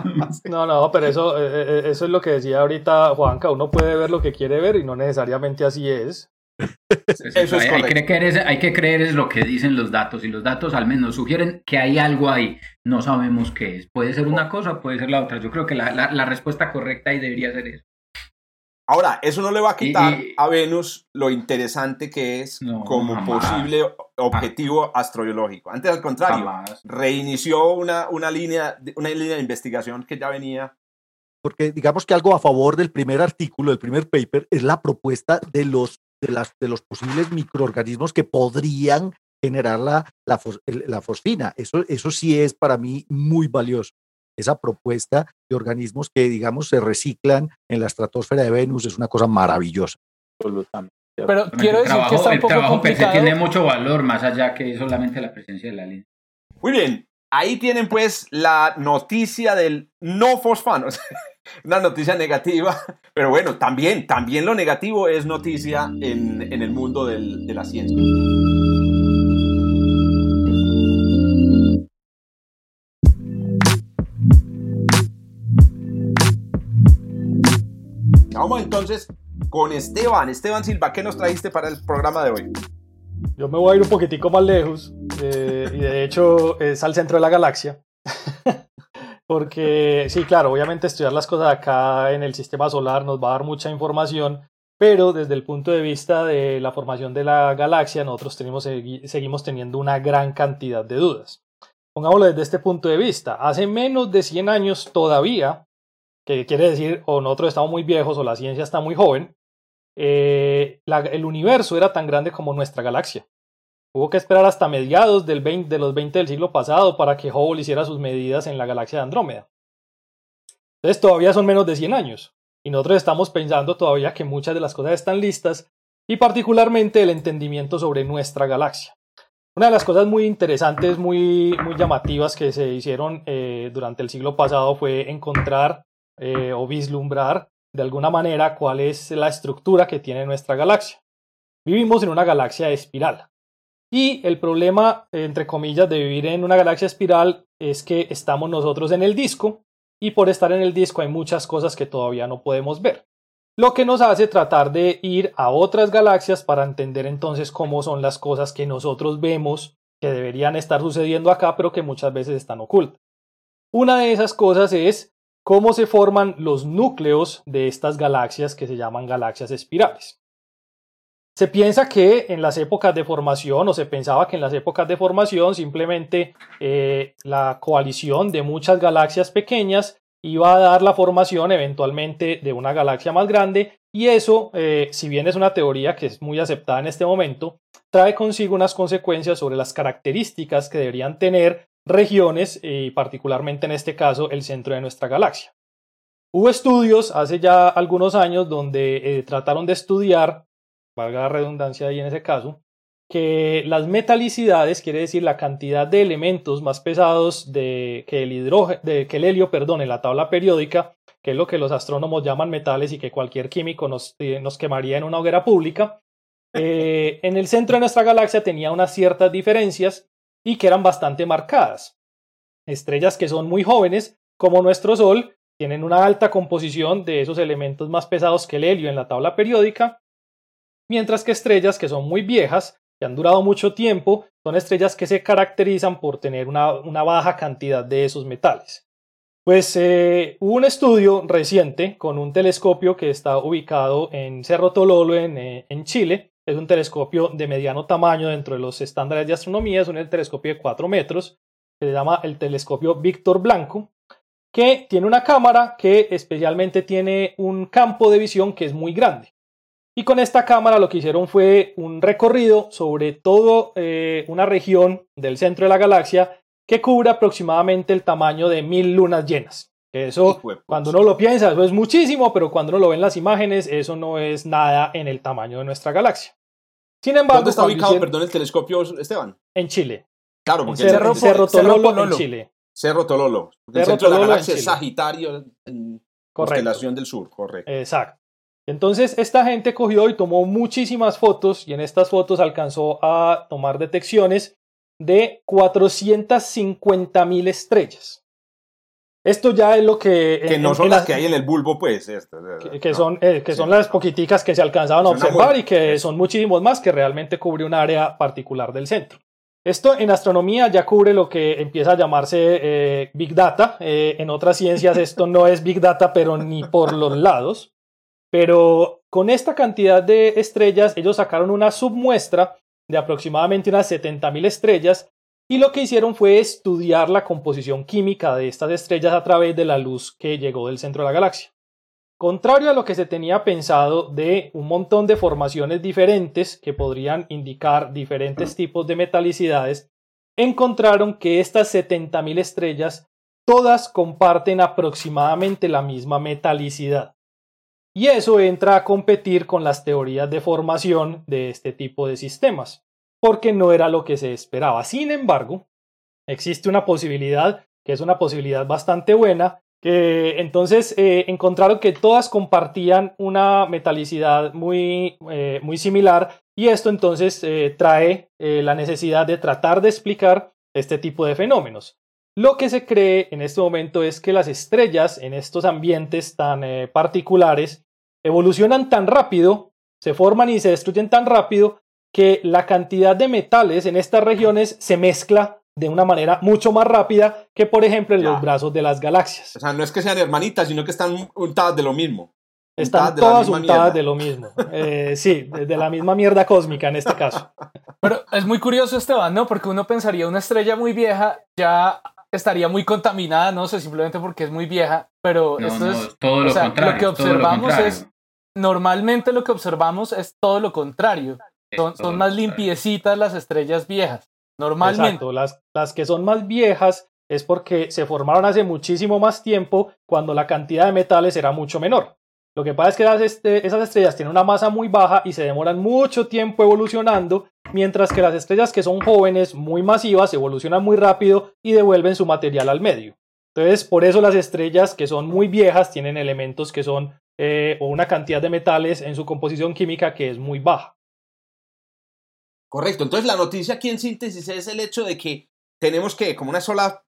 [SPEAKER 5] No, no, pero eso, eh, eh, eso es lo que decía ahorita Juanca. Uno puede ver lo que quiere ver y no necesariamente así es.
[SPEAKER 3] Eso es hay, hay, que creer, hay que creer es lo que dicen los datos y los datos al menos sugieren que hay algo ahí. No sabemos qué es. Puede ser una cosa, puede ser la otra. Yo creo que la, la, la respuesta correcta ahí debería ser eso.
[SPEAKER 1] Ahora, eso no le va a quitar a Venus lo interesante que es como posible objetivo astrobiológico. Antes, al contrario, reinició una, una, línea, una línea de investigación que ya venía.
[SPEAKER 2] Porque digamos que algo a favor del primer artículo, del primer paper, es la propuesta de los, de las, de los posibles microorganismos que podrían generar la, la, la fosfina. Eso, eso sí es para mí muy valioso esa propuesta de organismos que, digamos, se reciclan en la estratosfera de Venus es una cosa maravillosa.
[SPEAKER 4] Absolutamente. Pero quiero decir que está un poco
[SPEAKER 3] trabajo
[SPEAKER 4] complicado.
[SPEAKER 3] tiene mucho valor más allá que solamente la presencia de la línea.
[SPEAKER 1] Muy bien, ahí tienen pues la noticia del no fosfano. Una noticia negativa, pero bueno, también, también lo negativo es noticia en, en el mundo del, de la ciencia. Vamos entonces con Esteban. Esteban Silva, ¿qué nos trajiste para el programa de hoy?
[SPEAKER 5] Yo me voy a ir un poquitico más lejos eh, y de hecho es al centro de la galaxia. Porque sí, claro, obviamente estudiar las cosas acá en el sistema solar nos va a dar mucha información, pero desde el punto de vista de la formación de la galaxia, nosotros tenemos, seguimos teniendo una gran cantidad de dudas. Pongámoslo desde este punto de vista. Hace menos de 100 años todavía que quiere decir o nosotros estamos muy viejos o la ciencia está muy joven, eh, el universo era tan grande como nuestra galaxia. Hubo que esperar hasta mediados del 20, de los 20 del siglo pasado para que Hubble hiciera sus medidas en la galaxia de Andrómeda. Entonces todavía son menos de 100 años y nosotros estamos pensando todavía que muchas de las cosas están listas y particularmente el entendimiento sobre nuestra galaxia. Una de las cosas muy interesantes, muy, muy llamativas que se hicieron eh, durante el siglo pasado fue encontrar eh, o vislumbrar de alguna manera cuál es la estructura que tiene nuestra galaxia. Vivimos en una galaxia espiral. Y el problema, entre comillas, de vivir en una galaxia espiral es que estamos nosotros en el disco y por estar en el disco hay muchas cosas que todavía no podemos ver. Lo que nos hace tratar de ir a otras galaxias para entender entonces cómo son las cosas que nosotros vemos que deberían estar sucediendo acá, pero que muchas veces están ocultas. Una de esas cosas es cómo se forman los núcleos de estas galaxias que se llaman galaxias espirales. Se piensa que en las épocas de formación, o se pensaba que en las épocas de formación simplemente eh, la coalición de muchas galaxias pequeñas iba a dar la formación eventualmente de una galaxia más grande y eso, eh, si bien es una teoría que es muy aceptada en este momento, trae consigo unas consecuencias sobre las características que deberían tener regiones y particularmente en este caso el centro de nuestra galaxia. Hubo estudios hace ya algunos años donde eh, trataron de estudiar, valga la redundancia ahí en ese caso, que las metalicidades, quiere decir la cantidad de elementos más pesados de, que, el hidrógeno, de, que el helio perdón, en la tabla periódica, que es lo que los astrónomos llaman metales y que cualquier químico nos, eh, nos quemaría en una hoguera pública, eh, en el centro de nuestra galaxia tenía unas ciertas diferencias y que eran bastante marcadas. Estrellas que son muy jóvenes, como nuestro Sol, tienen una alta composición de esos elementos más pesados que el helio en la tabla periódica, mientras que estrellas que son muy viejas, que han durado mucho tiempo, son estrellas que se caracterizan por tener una, baja cantidad de esos metales. Pues eh, hubo un estudio reciente con un telescopio que está ubicado en Cerro Tololo, en, eh, en Chile, es un telescopio de mediano tamaño dentro de los estándares de astronomía, es un telescopio de 4 metros, que se llama el telescopio Víctor Blanco, que tiene una cámara que especialmente tiene un campo de visión que es muy grande. Y con esta cámara lo que hicieron fue un recorrido sobre toda eh, una región del centro de la galaxia que cubre aproximadamente el tamaño de mil lunas llenas. Eso, cuando uno lo piensa, eso es muchísimo, pero cuando uno lo ve en las imágenes, eso no es nada en el tamaño de nuestra galaxia. Sin embargo,
[SPEAKER 1] ¿Dónde está ubicado, perdón, el telescopio, Esteban?
[SPEAKER 5] en Chile,
[SPEAKER 1] Claro,
[SPEAKER 5] en
[SPEAKER 1] porque
[SPEAKER 5] Cerro,
[SPEAKER 1] el,
[SPEAKER 5] Cerro
[SPEAKER 4] Cerro
[SPEAKER 5] Tololo, en. Chile.
[SPEAKER 1] Cerro Tololo. Porque el
[SPEAKER 5] Cerro
[SPEAKER 1] centro de la
[SPEAKER 5] en
[SPEAKER 1] galaxia es. Sagitario, en
[SPEAKER 5] Correcto.
[SPEAKER 1] constelación del sur, correcto.
[SPEAKER 5] Exacto. Entonces, esta gente cogió y tomó muchísimas fotos y en estas fotos alcanzó a tomar detecciones de 450 mil estrellas. Esto ya es lo que...
[SPEAKER 1] que
[SPEAKER 5] en-
[SPEAKER 1] no
[SPEAKER 5] en-
[SPEAKER 1] son
[SPEAKER 5] en
[SPEAKER 1] las que hay en el bulbo, pues. esto,
[SPEAKER 5] que, que
[SPEAKER 1] no.
[SPEAKER 5] son, eh, que
[SPEAKER 1] Sí.
[SPEAKER 5] son las poquiticas que se alcanzaban a observar y que son muchísimos más que realmente cubre un área particular del centro. Esto en astronomía ya cubre lo que empieza a llamarse eh, Big Data. Eh, en otras ciencias esto no es Big Data, pero ni por los lados. Pero con esta cantidad de estrellas, ellos sacaron una submuestra de aproximadamente unas 70.000 estrellas y lo que hicieron fue estudiar la composición química de estas estrellas a través de la luz que llegó del centro de la galaxia. Contrario a lo que se tenía pensado de un montón de formaciones diferentes que podrían indicar diferentes tipos de metalicidades, encontraron que estas 70.000 estrellas todas comparten aproximadamente la misma metalicidad. Y eso entra a competir con las teorías de formación de este tipo de sistemas, porque no era lo que se esperaba. Sin embargo, existe una posibilidad, que es una posibilidad bastante buena, que entonces eh, encontraron que todas compartían una metalicidad muy, eh, muy similar y esto entonces eh, trae la necesidad de tratar de explicar este tipo de fenómenos. Lo que se cree en este momento es que las estrellas en estos ambientes tan particulares evolucionan tan rápido, se forman y se destruyen tan rápido que la cantidad de metales en estas regiones se mezcla de una manera mucho más rápida que, por ejemplo, en
[SPEAKER 1] Ya.
[SPEAKER 5] los brazos de las galaxias.
[SPEAKER 1] O sea, no es que sean hermanitas, sino que están untadas de lo mismo.
[SPEAKER 5] Están
[SPEAKER 1] untadas de
[SPEAKER 5] todas
[SPEAKER 1] misma
[SPEAKER 5] untadas
[SPEAKER 1] mierda.
[SPEAKER 5] de lo mismo. Eh, sí, de de la misma mierda cósmica en este caso.
[SPEAKER 4] Pero es muy curioso, Esteban, ¿no? Porque uno pensaría una estrella muy vieja ya estaría muy contaminada, no sé, simplemente porque es muy vieja, pero
[SPEAKER 3] No,
[SPEAKER 4] esto
[SPEAKER 3] no,
[SPEAKER 4] es
[SPEAKER 3] todo lo
[SPEAKER 4] o sea,
[SPEAKER 3] contrario.
[SPEAKER 4] Lo que
[SPEAKER 3] todo lo
[SPEAKER 4] observamos
[SPEAKER 3] contrario.
[SPEAKER 4] es normalmente lo que observamos es todo lo contrario. Son, son más limpiecitas las estrellas viejas. Normalmente.
[SPEAKER 5] Exacto, las, las que son más viejas es porque se formaron hace muchísimo más tiempo cuando la cantidad de metales era mucho menor. Lo que pasa es que las este- esas estrellas tienen una masa muy baja y se demoran mucho tiempo evolucionando, mientras que las estrellas que son jóvenes, muy masivas, evolucionan muy rápido y devuelven su material al medio. Entonces, por eso las estrellas que son muy viejas tienen elementos que son eh, o una cantidad de metales en su composición química que es muy baja.
[SPEAKER 1] Correcto. Entonces, la noticia aquí en síntesis es el hecho de que tenemos que, como una sola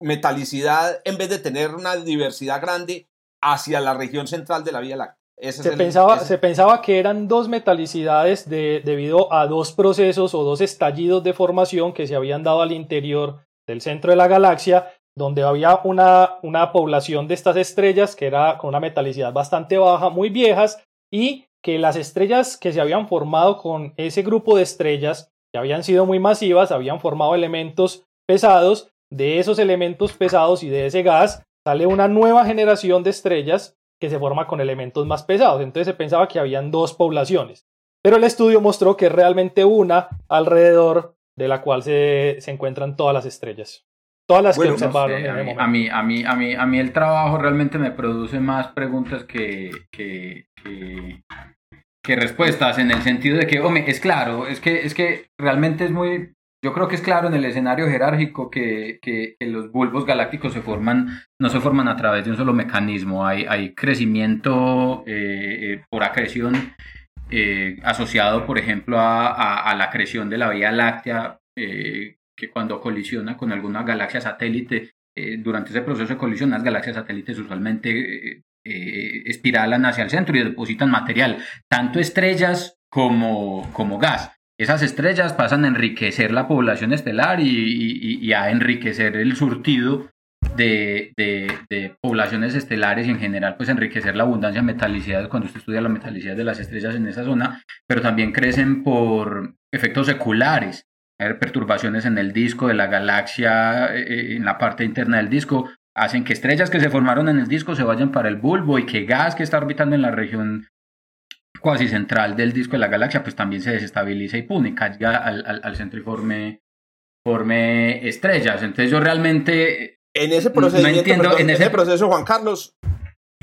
[SPEAKER 1] metalicidad, en vez de tener una diversidad grande, hacia la región central de la Vía Láctea. Ese
[SPEAKER 5] Se
[SPEAKER 1] el-
[SPEAKER 5] pensaba,
[SPEAKER 1] ese-
[SPEAKER 5] se pensaba que eran dos metalicidades de- debido a dos procesos o dos estallidos de formación que se habían dado al interior del centro de la galaxia, donde había una, una población de estas estrellas que era con una metalicidad bastante baja, muy viejas, y que las estrellas que se habían formado con ese grupo de estrellas, que habían sido muy masivas, habían formado elementos pesados, de esos elementos pesados y de ese gas sale una nueva generación de estrellas que se forma con elementos más pesados. Entonces se pensaba que habían dos poblaciones. Pero el estudio mostró que es realmente una alrededor de la cual se, se encuentran todas las estrellas. Todas las
[SPEAKER 1] Bueno,
[SPEAKER 5] que
[SPEAKER 1] no
[SPEAKER 5] observaron
[SPEAKER 3] sé,
[SPEAKER 5] en
[SPEAKER 3] a,
[SPEAKER 5] el
[SPEAKER 3] mí,
[SPEAKER 5] momento.
[SPEAKER 3] a, mí, a, mí, a, mí, a mí el trabajo realmente me produce más preguntas que, que, que, que respuestas, en el sentido de que, hombre, es claro, es que, es que realmente es muy, yo creo que es claro en el escenario jerárquico que, que, que los bulbos galácticos se forman, no se forman a través de un solo mecanismo, hay, hay crecimiento eh, eh, por acreción eh, asociado, por ejemplo, a, a- la acreción de la Vía Láctea, eh, que cuando colisiona con alguna galaxia satélite, eh, durante ese proceso de colisión, las galaxias satélites usualmente eh, eh, espiralan hacia el centro y depositan material, tanto estrellas como, como gas. Esas estrellas pasan a enriquecer la población estelar y, a enriquecer el surtido de, poblaciones estelares y en general pues enriquecer la abundancia de metalicidades cuando usted estudia la metalicidad de las estrellas en esa zona, pero también crecen por efectos seculares, perturbaciones en el disco de la galaxia, eh, en la parte interna del disco, hacen que estrellas que se formaron en el disco se vayan para el bulbo y que gas que está orbitando en la región cuasi central del disco de la galaxia pues también se desestabiliza y pum, y caiga al, al, al centro y forme, forme estrellas. Entonces yo realmente
[SPEAKER 1] En ese procedimiento, en, ese... proceso, Juan Carlos,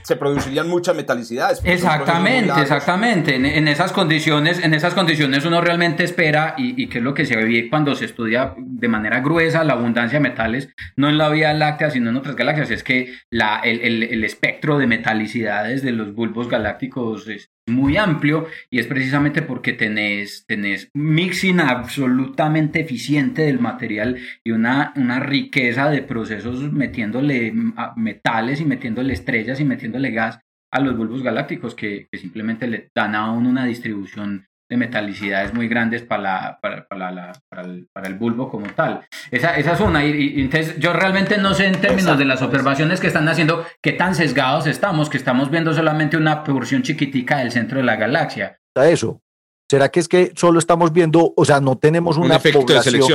[SPEAKER 1] se producirían muchas metalicidades.
[SPEAKER 3] Exactamente, exactamente. En, esas condiciones, en esas condiciones uno realmente espera, y, y que es lo que se ve cuando se estudia de manera gruesa la abundancia de metales, no en la Vía Láctea, sino en otras galaxias, es que la, el, el, espectro de metalicidades de los bulbos galácticos es muy amplio y es precisamente porque tenés, tenés mixing absolutamente eficiente del material y una, una riqueza de procesos metiéndole metales y metiéndole estrellas y metiéndole gas a los bulbos galácticos que, simplemente le dan a uno una distribución de metalicidades muy grandes para, la, para, para, la, para, el, para, el, bulbo como tal. Esa, esa es una. Y, entonces yo realmente no sé en términos de las observaciones que están haciendo qué tan sesgados estamos, que estamos viendo solamente una porción chiquitica del centro de la galaxia.
[SPEAKER 2] Eso. ¿Será que es que solo estamos viendo, o sea, no tenemos una población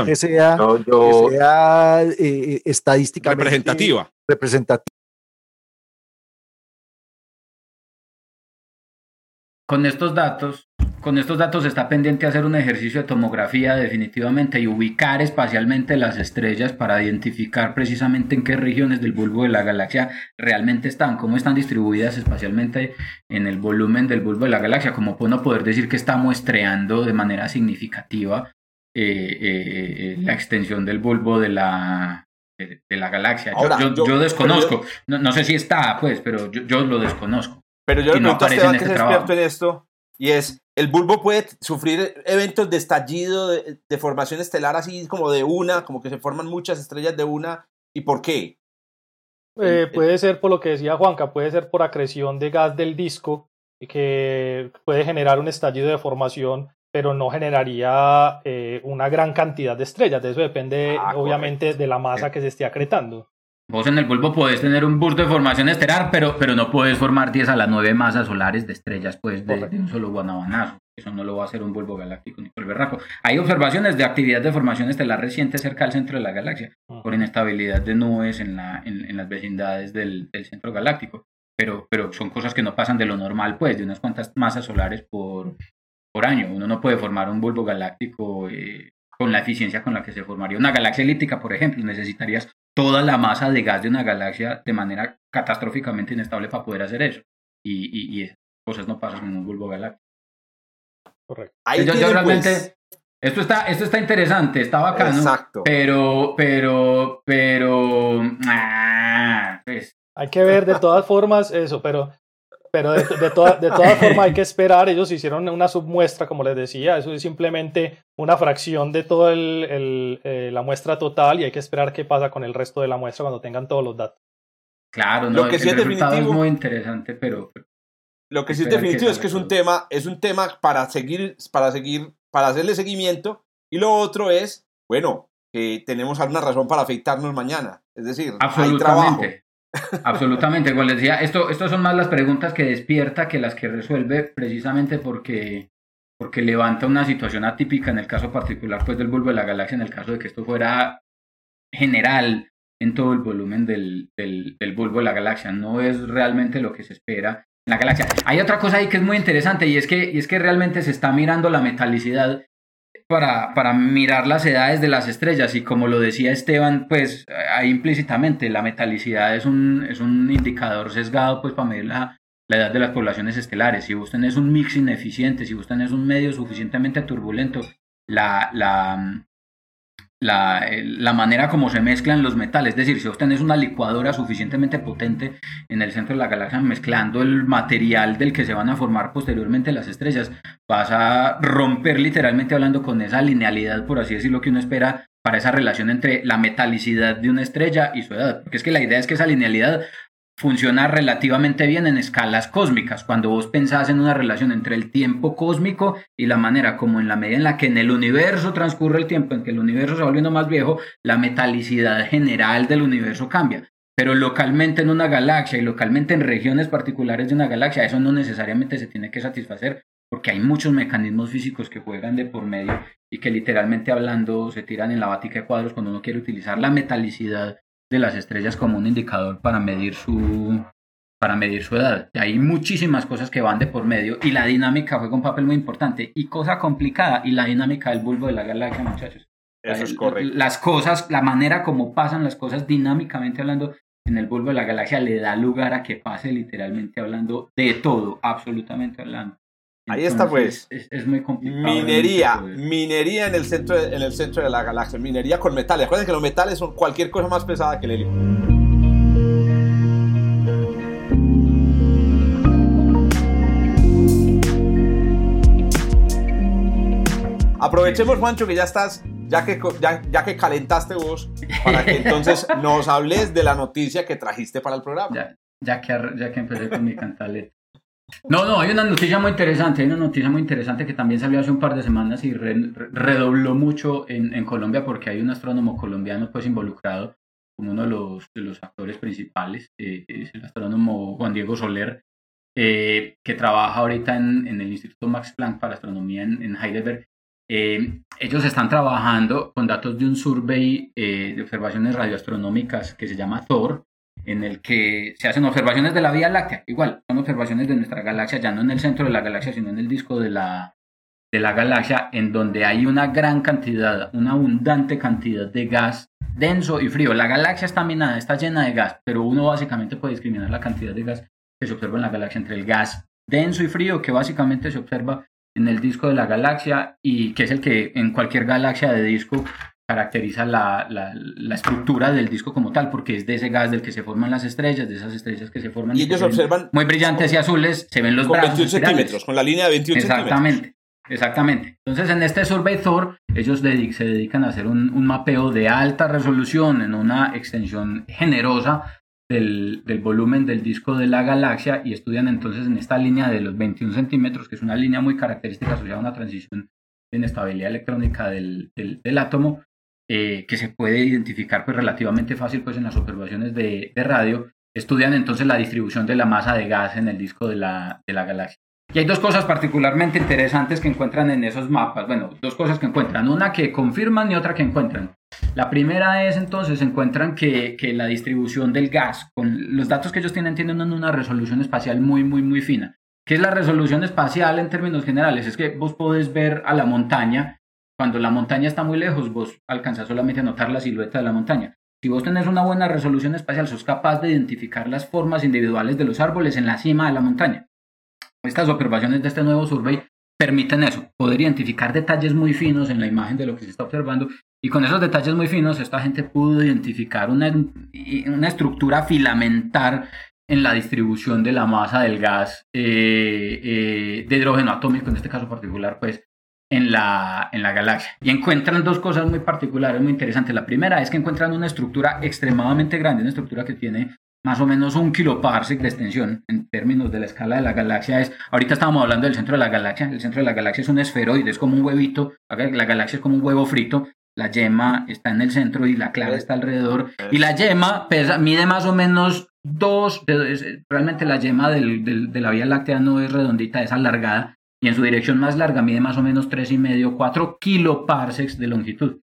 [SPEAKER 2] que sea, que sea eh, estadísticamente
[SPEAKER 1] representativa?
[SPEAKER 2] representativa?
[SPEAKER 3] Con estos datos, con estos datos está pendiente hacer un ejercicio de tomografía definitivamente y ubicar espacialmente las estrellas para identificar precisamente en qué regiones del bulbo de la galaxia realmente están, cómo están distribuidas espacialmente en el volumen del bulbo de la galaxia, como no poder decir que está muestreando de manera significativa eh, eh, eh, la extensión del bulbo de la, de, la galaxia. yo, desconozco, no, sé si está, pues, pero yo, lo desconozco.
[SPEAKER 1] Pero yo le pregunto a Esteban, que es este experto en esto, y es, el bulbo puede sufrir eventos de estallido, de, formación estelar así como de una, como que se forman muchas estrellas de una. ¿Y por qué?
[SPEAKER 5] Eh, puede ser por lo que decía Juanca, puede ser por acreción de gas del disco, que puede generar un estallido de formación, pero no generaría eh, una gran cantidad de estrellas. De eso depende, ah, obviamente, de la masa que se esté acretando.
[SPEAKER 3] Vos en el bulbo podés tener un burst de formación estelar, pero, pero no puedes formar 10 a las 9 masas solares de estrellas pues, de, un solo guanabanazo. Eso no lo va a hacer un bulbo galáctico ni por el berraco. Hay observaciones de actividad de formación estelar reciente cerca del centro de la galaxia, por inestabilidad de nubes en, la, en, las vecindades del, centro galáctico. Pero, pero son cosas que no pasan de lo normal, pues, de unas cuantas masas solares por, por año. Uno no puede formar un bulbo galáctico eh, con la eficiencia con la que se formaría una galaxia elíptica, por ejemplo. Necesitarías toda la masa de gas de una galaxia de manera catastróficamente inestable para poder hacer eso. Y, y, cosas no pasan en un bulbo galáctico.
[SPEAKER 5] Correcto.
[SPEAKER 3] realmente, esto está, esto está interesante, está bacano. Exacto. Pero, pero, pero, ah, pues.
[SPEAKER 5] Hay que ver de todas formas eso, pero pero de, de, toda, de todas formas hay que esperar, ellos hicieron una submuestra, como les decía, eso es simplemente una fracción de toda el, eh, la muestra total y hay que esperar qué pasa con el resto de la muestra cuando tengan todos los datos.
[SPEAKER 3] Claro, no, lo que sí es definitivo, muy interesante, pero...
[SPEAKER 1] Lo que sí es definitivo es que es un tema, es un tema para seguir, para seguir, para hacerle seguimiento. Y lo otro es, bueno, que tenemos alguna razón para afectarnos mañana, es decir, hay trabajo.
[SPEAKER 3] Absolutamente, igual decía, esto, esto son más las preguntas que despierta que las que resuelve precisamente porque, porque levanta una situación atípica en el caso particular pues del bulbo de la galaxia, en el caso de que esto fuera general en todo el volumen del, del, del bulbo de la galaxia, no es realmente lo que se espera en la galaxia. Hay otra cosa ahí que es muy interesante y es que, y es que realmente se está mirando la metalicidad para, para mirar las edades de las estrellas y como lo decía Esteban, pues ahí implícitamente la metalicidad es un, es un indicador sesgado pues para medir la, la edad de las poblaciones estelares. Si vos tenés un mix ineficiente, si vos tenés un medio suficientemente turbulento, la, la, la, la, manera como se mezclan los metales. Es decir, si vos una licuadora suficientemente potente en el centro de la galaxia mezclando el material del que se van a formar posteriormente las estrellas, vas a romper literalmente hablando con esa linealidad, por así decirlo, que uno espera para esa relación entre la metalicidad de una estrella y su edad. Porque es que la idea es que esa linealidad funciona relativamente bien en escalas cósmicas. Cuando vos pensás en una relación entre el tiempo cósmico y la manera como en la medida en la que en el universo transcurre el tiempo, en que el universo se va volviendo más viejo, la metalicidad general del universo cambia. Pero localmente en una galaxia y localmente en regiones particulares de una galaxia, eso no necesariamente se tiene que satisfacer porque hay muchos mecanismos físicos que juegan de por medio y que literalmente hablando se tiran en la batica de cuadros cuando uno quiere utilizar la metalicidad de las estrellas como un indicador para medir su para medir su edad. hay muchísimas cosas que van de por medio y la dinámica juega un papel muy importante y cosa complicada y la dinámica del bulbo de la galaxia, muchachos.
[SPEAKER 1] Eso es correcto.
[SPEAKER 3] Las cosas, la manera como pasan las cosas dinámicamente hablando en el bulbo de la galaxia le da lugar a que pase literalmente hablando de todo, absolutamente hablando.
[SPEAKER 1] Ahí está pues.
[SPEAKER 3] Es, muy complicado.
[SPEAKER 1] Minería, minería en el, centro de, en el centro de la galaxia, minería con metales. Acuérdense que los metales son cualquier cosa más pesada que el helio. Aprovechemos, Juancho, que ya estás, ya que, ya, ya que calentaste vos, para que entonces nos hables de la noticia que trajiste para el programa.
[SPEAKER 3] Ya, ya, que, ya que empecé con mi cantaleta. No, no, hay una noticia muy interesante, hay una noticia muy interesante que también salió hace un par de semanas y redobló mucho en, en, Colombia porque hay un astrónomo colombiano pues involucrado como uno de los, de los actores principales, eh, es el astrónomo Juan Diego Soler, eh, que trabaja ahorita en, en, el Instituto Max Planck para Astronomía en, en Heidelberg. Eh, ellos están trabajando con datos de un survey eh, de observaciones radioastronómicas que se llama THOR, en el que se hacen observaciones de la Vía Láctea. Igual, son observaciones de nuestra galaxia, ya no en el centro de la galaxia, sino en el disco de la, de la galaxia, en donde hay una gran cantidad, una abundante cantidad de gas denso y frío. La galaxia está minada, está llena de gas, pero uno básicamente puede discriminar la cantidad de gas que se observa en la galaxia entre el gas denso y frío, que básicamente se observa en el disco de la galaxia y que es el que en cualquier galaxia de disco caracteriza la, la, estructura del disco como tal, porque es de ese gas del que se forman las estrellas, de esas estrellas que se forman.
[SPEAKER 1] Y ellos observan.
[SPEAKER 3] Muy brillantes y azules, se ven los
[SPEAKER 1] con
[SPEAKER 3] brazos.
[SPEAKER 1] 21 centímetros, con la línea de 21
[SPEAKER 3] Exactamente. Exactamente. Entonces, en este Survey Thor, ellos se dedican a hacer un, un, mapeo de alta resolución en una extensión generosa del, volumen del disco de la galaxia y estudian entonces en esta línea de los 21 centímetros, que es una línea muy característica asociada a una transición de inestabilidad electrónica del, del, átomo, eh, que se puede identificar pues relativamente fácil pues en las observaciones de, de, radio, estudian entonces la distribución de la masa de gas en el disco de la, de la galaxia. Y hay dos cosas particularmente interesantes que encuentran en esos mapas. Bueno, dos cosas que encuentran. Una que confirman y otra que encuentran. La primera es entonces, encuentran que, que la distribución del gas, con los datos que ellos tienen, tienen una resolución espacial muy, muy, muy fina. ¿Qué es la resolución espacial en términos generales? Es que vos podés ver a la montaña. Cuando la montaña está muy lejos, vos alcanzás solamente a notar la silueta de la montaña. Si vos tenés una buena resolución espacial, sos capaz de identificar las formas individuales de los árboles en la cima de la montaña. Estas observaciones de este nuevo survey permiten eso, poder identificar detalles muy finos en la imagen de lo que se está observando y con esos detalles muy finos esta gente pudo identificar una, una estructura filamentar en la distribución de la masa del gas eh, eh, de hidrógeno atómico, en este caso particular, pues en la, en la galaxia. Y encuentran dos cosas muy particulares, muy interesantes. La primera es que encuentran una estructura extremadamente grande, una estructura que tiene más o menos un kiloparsec de extensión en términos de la escala de la galaxia. Es, ahorita estábamos hablando del centro de la galaxia, el centro de la galaxia es un esferoide, es como un huevito, la galaxia es como un huevo frito, la yema está en el centro y la clara está alrededor, y la yema pesa, mide más o menos dos, realmente la yema del, de la Vía Láctea no es redondita, es alargada, y en su dirección más larga mide más o menos tres y medio, cuatro kiloparsecs de longitud.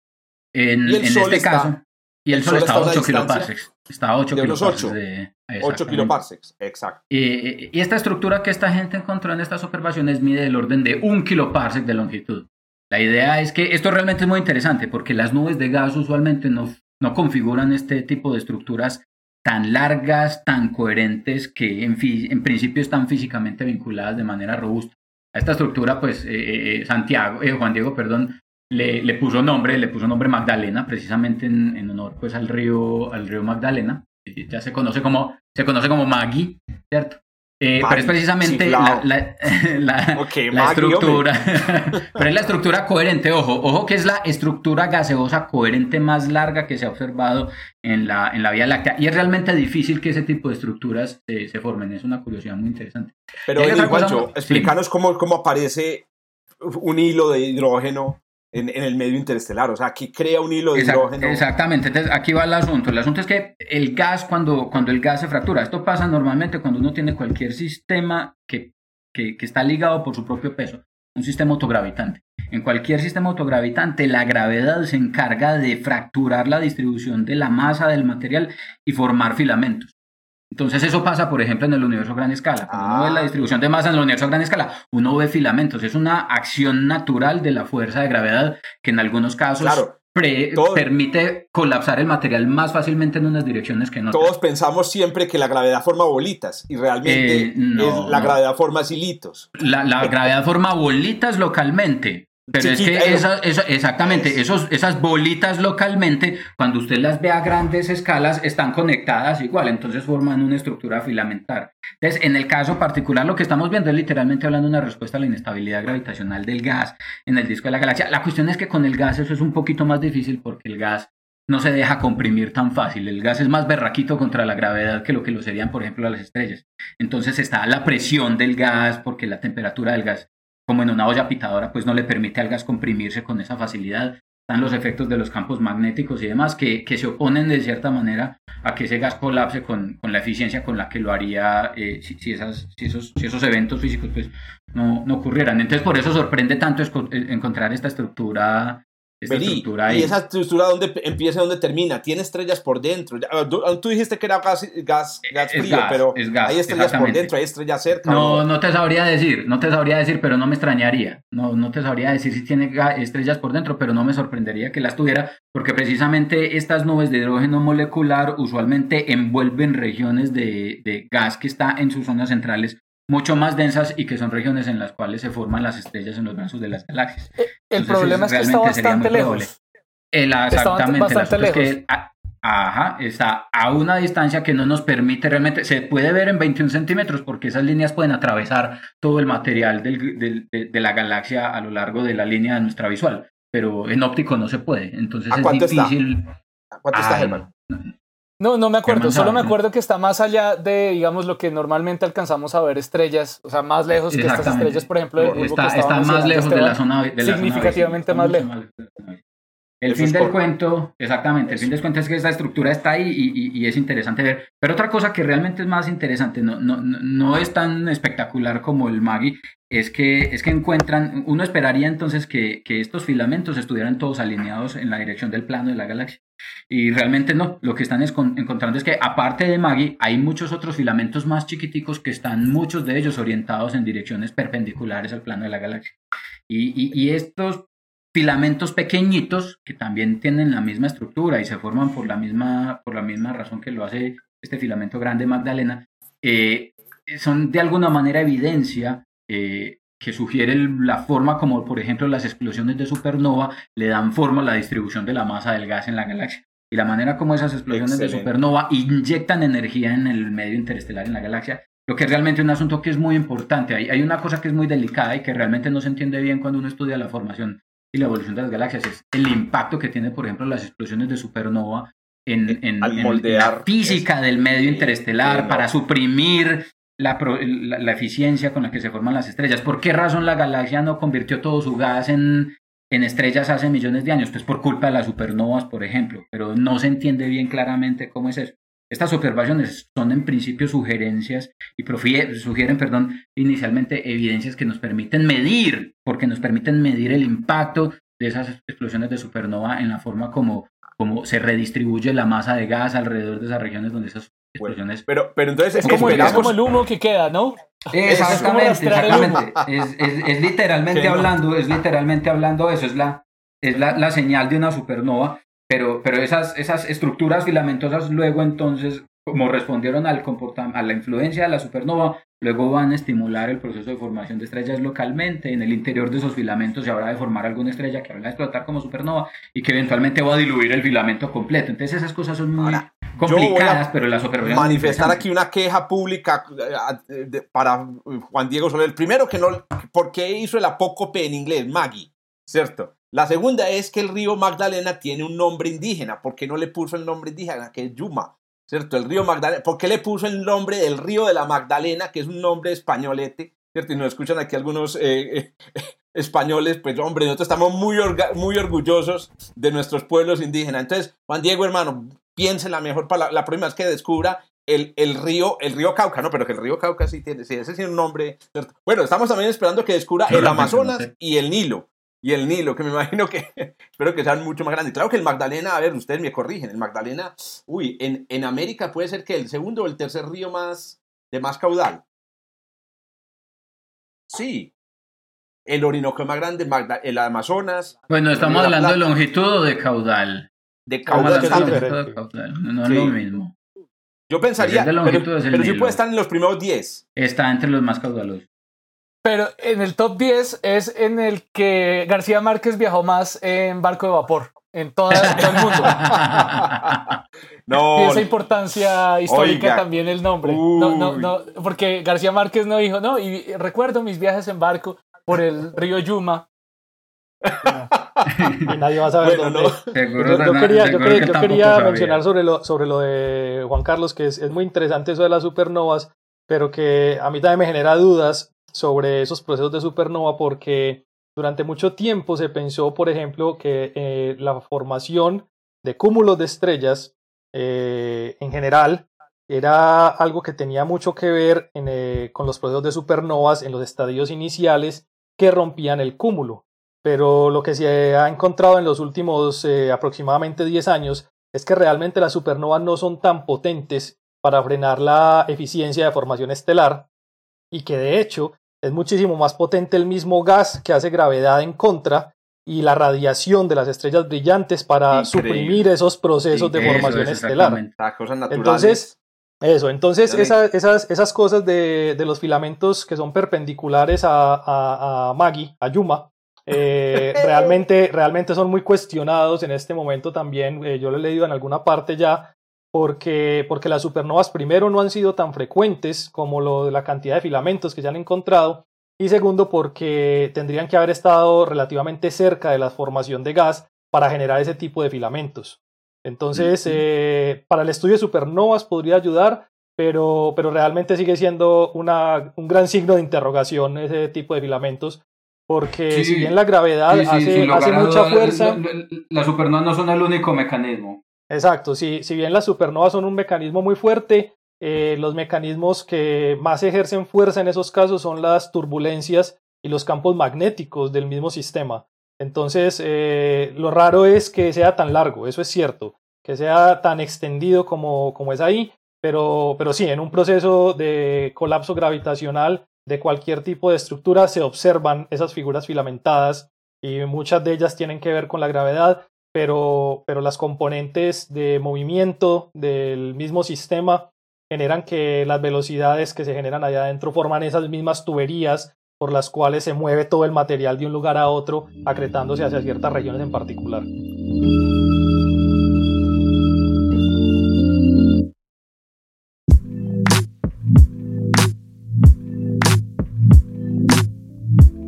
[SPEAKER 3] En, en este caso, y el, Sol, está a 8 kiloparsecs. Está a 8 kiloparsecs.
[SPEAKER 1] 8, kiloparsecs, exacto.
[SPEAKER 3] Y, y, esta estructura que esta gente encontró en estas observaciones mide el orden de 1 kiloparsec de longitud. La idea es que esto realmente es muy interesante porque las nubes de gas usualmente no, no configuran este tipo de estructuras tan largas, tan coherentes, que en, en principio están físicamente vinculadas de manera robusta. A esta estructura, pues eh, eh, eh Santiago, eh, Juan Diego, perdón, le, puso nombre, le puso nombre Magdalena, precisamente en, en, honor pues al río, al río Magdalena. Ya se conoce como, se conoce como Maggie, ¿cierto? Eh, pero es precisamente la, la, la, estructura, pero es la estructura coherente, ojo, ojo que es la estructura gaseosa coherente más larga que se ha observado en la, en la Vía Láctea. Y es realmente difícil que ese tipo de estructuras se, se formen, es una curiosidad muy interesante.
[SPEAKER 1] Pero, Juancho, explícanos cómo, cómo aparece un hilo de hidrógeno en, el medio interestelar, o sea, aquí crea un hilo de hidrógeno.
[SPEAKER 3] Exactamente, entonces aquí va el asunto. El asunto es que el gas, cuando, cuando el gas se fractura, esto pasa normalmente cuando uno tiene cualquier sistema que, que, que está ligado por su propio peso, un sistema autogravitante. En cualquier sistema autogravitante, la gravedad se encarga de fracturar la distribución de la masa del material y formar filamentos. Entonces eso pasa, por ejemplo, en el universo a gran escala. Cuando uno ve la ah. distribución de masa en el universo a gran escala, uno ve filamentos. Es una acción natural de la fuerza de gravedad que en algunos casos permite colapsar el material más fácilmente en unas direcciones que en otras.
[SPEAKER 1] Todos pensamos siempre que la gravedad forma bolitas y realmente
[SPEAKER 3] Eh, no,
[SPEAKER 1] la
[SPEAKER 3] no.
[SPEAKER 1] gravedad forma hilitos.
[SPEAKER 3] La, la gravedad forma bolitas localmente. Pero es que esa- esa- exactamente,
[SPEAKER 1] es-
[SPEAKER 3] esos, esas bolitas localmente, cuando usted las ve a grandes escalas, están conectadas igual, entonces forman una estructura filamentar. Entonces, en el caso particular, lo que estamos viendo es literalmente hablando de una respuesta a la inestabilidad gravitacional del gas en el disco de la galaxia. La cuestión es que con el gas eso es un poquito más difícil porque el gas no se deja comprimir tan fácil. El gas es más berraquito contra la gravedad que lo que lo serían, por ejemplo, las estrellas. Entonces está la presión del gas, porque la temperatura del gas, como en una olla pitadora, pues no le permite al gas comprimirse con esa facilidad. Están los efectos de los campos magnéticos y demás que, que se oponen de cierta manera a que ese gas colapse con, con la eficiencia con la que lo haría eh, si, si esas, si, esos, si esos eventos físicos pues, no, no ocurrieran. Entonces por eso sorprende tanto eh, encontrar esta estructura. Esta
[SPEAKER 1] Vení,
[SPEAKER 3] estructura
[SPEAKER 1] y esa estructura dónde pe- empieza y dónde termina, tiene estrellas por dentro. Ya, ah, Tú, tú dijiste que era gas, gas, gas frío,
[SPEAKER 3] gas,
[SPEAKER 1] pero
[SPEAKER 3] es gas,
[SPEAKER 1] hay estrellas por dentro, hay estrellas cerca. ¿o
[SPEAKER 3] No, no te sabría decir, no te sabría decir, pero no me extrañaría. No, no te sabría decir si tiene estrellas por dentro, pero no me sorprendería que las tuviera, porque precisamente estas nubes de hidrógeno molecular usualmente envuelven regiones de, de gas que está en sus zonas centrales mucho más densas y que son regiones en las cuales se forman las estrellas en los brazos de las galaxias.
[SPEAKER 4] El
[SPEAKER 3] Entonces,
[SPEAKER 4] problema es que está
[SPEAKER 3] realmente sería muy
[SPEAKER 4] bastante lejos.
[SPEAKER 3] El-
[SPEAKER 4] Está
[SPEAKER 3] exactamente,
[SPEAKER 4] bastante
[SPEAKER 3] el es que,
[SPEAKER 4] lejos.
[SPEAKER 3] a- ajá, está a una distancia que no nos permite realmente, se puede ver en 21 centímetros porque esas líneas pueden atravesar todo el material del- del- de, de la galaxia a lo largo de la línea de nuestra visual, pero en óptico no se puede, entonces
[SPEAKER 1] ¿A
[SPEAKER 3] es
[SPEAKER 1] cuánto está?
[SPEAKER 3] difícil.
[SPEAKER 1] ¿Cuánto está, Germán?
[SPEAKER 4] No, no me acuerdo, solo me acuerdo que está más allá de, digamos, lo que normalmente alcanzamos a ver estrellas, o sea, más lejos que estas estrellas, por ejemplo, del
[SPEAKER 3] Está,
[SPEAKER 4] que
[SPEAKER 3] está más lejos de la zona de la zona
[SPEAKER 4] significativamente más lejos.
[SPEAKER 3] El
[SPEAKER 1] Eso
[SPEAKER 3] fin
[SPEAKER 1] es
[SPEAKER 3] del cuento, exactamente, el fin del cuento es que esta estructura está ahí y, y- y es interesante ver. Pero otra cosa que realmente es más interesante, no, no, no- es tan espectacular como el Magi, es que, es que encuentran, uno esperaría entonces que, que estos filamentos estuvieran todos alineados en la dirección del plano de la galaxia. Y realmente no, lo que están escon- encontrando es que aparte de Magi, hay muchos otros filamentos más chiquiticos que están muchos de ellos orientados en direcciones perpendiculares al plano de la galaxia. Y, y- y estos filamentos pequeñitos que también tienen la misma estructura y se forman por la misma, por la misma razón que lo hace este filamento grande Magdalena, eh, son de alguna manera evidencia eh, que sugiere la forma como, por ejemplo, las explosiones de supernova le dan forma a la distribución de la masa del gas en la galaxia. Y la manera como esas explosiones de supernova inyectan energía en el medio interestelar en la galaxia, lo que es realmente un asunto que es muy importante. Hay, hay una cosa que es muy delicada y que realmente no se entiende bien cuando uno estudia la formación y la evolución de las galaxias, es el impacto que tiene, por ejemplo, las explosiones de supernova en, en-
[SPEAKER 1] Al
[SPEAKER 3] en- en
[SPEAKER 1] moldear
[SPEAKER 3] la física del medio interestelar
[SPEAKER 1] no.
[SPEAKER 3] para suprimir la, pro- la, la eficiencia con la que se forman las estrellas. ¿Por qué razón la galaxia no convirtió todo su gas en, en estrellas hace millones de años? Pues por culpa de las supernovas, por ejemplo, pero no se entiende bien claramente cómo es eso. Estas observaciones son en principio sugerencias y profi- sugieren, perdón, inicialmente evidencias que nos permiten medir, porque nos permiten medir el impacto de esas explosiones de supernova en la forma como, como se redistribuye la masa de gas alrededor de esas regiones donde esas
[SPEAKER 1] Bueno,
[SPEAKER 3] explosiones
[SPEAKER 1] Pero, pero entonces
[SPEAKER 4] Es como, el, es
[SPEAKER 1] esperamos.
[SPEAKER 4] como el humo que queda, ¿no?
[SPEAKER 3] Exactamente,
[SPEAKER 4] el
[SPEAKER 3] exactamente. Es, es- es literalmente hablando, es literalmente hablando eso, es la, es la, la señal de una supernova, pero, pero esas, esas estructuras filamentosas luego entonces, como respondieron al a la influencia de la supernova, luego van a estimular el proceso de formación de estrellas localmente. En el interior de esos filamentos se habrá de formar alguna estrella que va a explotar como supernova y que eventualmente va a diluir el filamento completo. Entonces esas cosas son muy
[SPEAKER 1] Ahora,
[SPEAKER 3] complicadas, pero las observaciones son
[SPEAKER 1] manifestar aquí una queja pública eh, de- para eh, Juan Diego Soler. Primero que no, ¿por qué hizo el apócope en inglés? Maggie, ¿cierto? La segunda es que el río Magdalena tiene un nombre indígena. ¿Por qué no le puso el nombre indígena, que es Yuma? ¿Cierto? El río Magdalena. ¿Por qué le puso el nombre del río de la Magdalena, que es un nombre españolete? ¿Cierto? Y nos escuchan aquí algunos eh, eh, españoles. Pues, hombre, nosotros estamos muy, orga- muy orgullosos de nuestros pueblos indígenas. Entonces, Juan Diego, hermano, piense la mejor palabra. La próxima vez que descubra el, el río, el río Cauca, ¿no? Pero que el río Cauca sí tiene, sí, ese sí es un nombre, ¿cierto? Bueno, estamos también esperando que descubra el
[SPEAKER 3] no
[SPEAKER 1] Amazonas
[SPEAKER 3] sé.
[SPEAKER 1] y el Nilo. Y el Nilo, que me imagino que espero que sean mucho más grandes. Claro que el Magdalena, a ver, ustedes me corrigen, el Magdalena, uy, en, en América puede ser que el segundo o el tercer río más de más caudal. Sí. el Orinoco es más grande, Magda- el Amazonas,
[SPEAKER 3] Bueno, estamos
[SPEAKER 1] La
[SPEAKER 3] hablando de longitud o de caudal.
[SPEAKER 1] de caudal.
[SPEAKER 3] de. No, es
[SPEAKER 1] Sí.
[SPEAKER 3] lo mismo.
[SPEAKER 1] Yo pensaría, pero, pero sí puede estar en los primeros 10.
[SPEAKER 3] Está entre los más caudalosos.
[SPEAKER 4] Pero en el top 10 es en el que García Márquez viajó más en barco de vapor. En toda, todo el mundo.
[SPEAKER 1] No,
[SPEAKER 4] Y esa importancia histórica
[SPEAKER 1] Oiga.
[SPEAKER 4] también el nombre. No, no, no, porque García Márquez no dijo, no, y recuerdo mis viajes en barco por el río Yuma.
[SPEAKER 5] Y nadie va a saber
[SPEAKER 1] Bueno,
[SPEAKER 5] dónde.
[SPEAKER 1] no.
[SPEAKER 3] Seguro,
[SPEAKER 5] Yo, quería, yo quería-
[SPEAKER 3] que
[SPEAKER 5] yo
[SPEAKER 3] tampoco
[SPEAKER 5] quería
[SPEAKER 3] sabía.
[SPEAKER 5] mencionar sobre lo, sobre lo de Juan Carlos, que es, es muy interesante eso de las supernovas, pero que a mí también me genera dudas sobre esos procesos de supernova porque durante mucho tiempo se pensó, por ejemplo, que eh, la formación de cúmulos de estrellas eh, en general era algo que tenía mucho que ver eh, con los procesos de supernovas en los estadios iniciales que rompían el cúmulo. Pero lo que se ha encontrado en los últimos aproximadamente 10 años es que realmente las supernovas no son tan potentes para frenar la eficiencia de formación estelar y que de hecho es muchísimo más potente el mismo gas que hace gravedad en contra y la radiación de las estrellas brillantes para
[SPEAKER 1] Increíble.
[SPEAKER 5] suprimir esos procesos de formación
[SPEAKER 3] es,
[SPEAKER 5] estelar.
[SPEAKER 1] cosas naturales.
[SPEAKER 5] Entonces, eso, entonces esa- esas, esas cosas de, de los filamentos que son perpendiculares a, a, a Magi, a Yuma, eh, realmente, realmente son muy cuestionados en este momento también. eh, yo lo he leído en alguna parte ya, porque, porque las supernovas primero no han sido tan frecuentes como lo de la cantidad de filamentos que se han encontrado, y segundo porque tendrían que haber estado relativamente cerca de la formación de gas para generar ese tipo de filamentos. Entonces, eh, para el estudio de supernovas podría ayudar, pero, pero realmente sigue siendo una, un gran signo de interrogación ese tipo de filamentos, porque
[SPEAKER 3] Sí,
[SPEAKER 5] si bien la gravedad hace, hace mucha fuerza,
[SPEAKER 3] la- la- Las supernovas no son el único mecanismo.
[SPEAKER 5] Exacto, si, si bien las supernovas son un mecanismo muy fuerte, eh, los mecanismos que más ejercen fuerza en esos casos son las turbulencias y los campos magnéticos del mismo sistema. Entonces, eh, lo raro es que sea tan largo, eso es cierto, que sea tan extendido como, como es ahí, pero, pero sí, en un proceso de colapso gravitacional de cualquier tipo de estructura se observan esas figuras filamentadas y muchas de ellas tienen que ver con la gravedad, pero, pero las componentes de movimiento del mismo sistema generan que las velocidades que se generan allá adentro forman esas mismas tuberías por las cuales se mueve todo el material de un lugar a otro, acretándose hacia ciertas regiones en particular.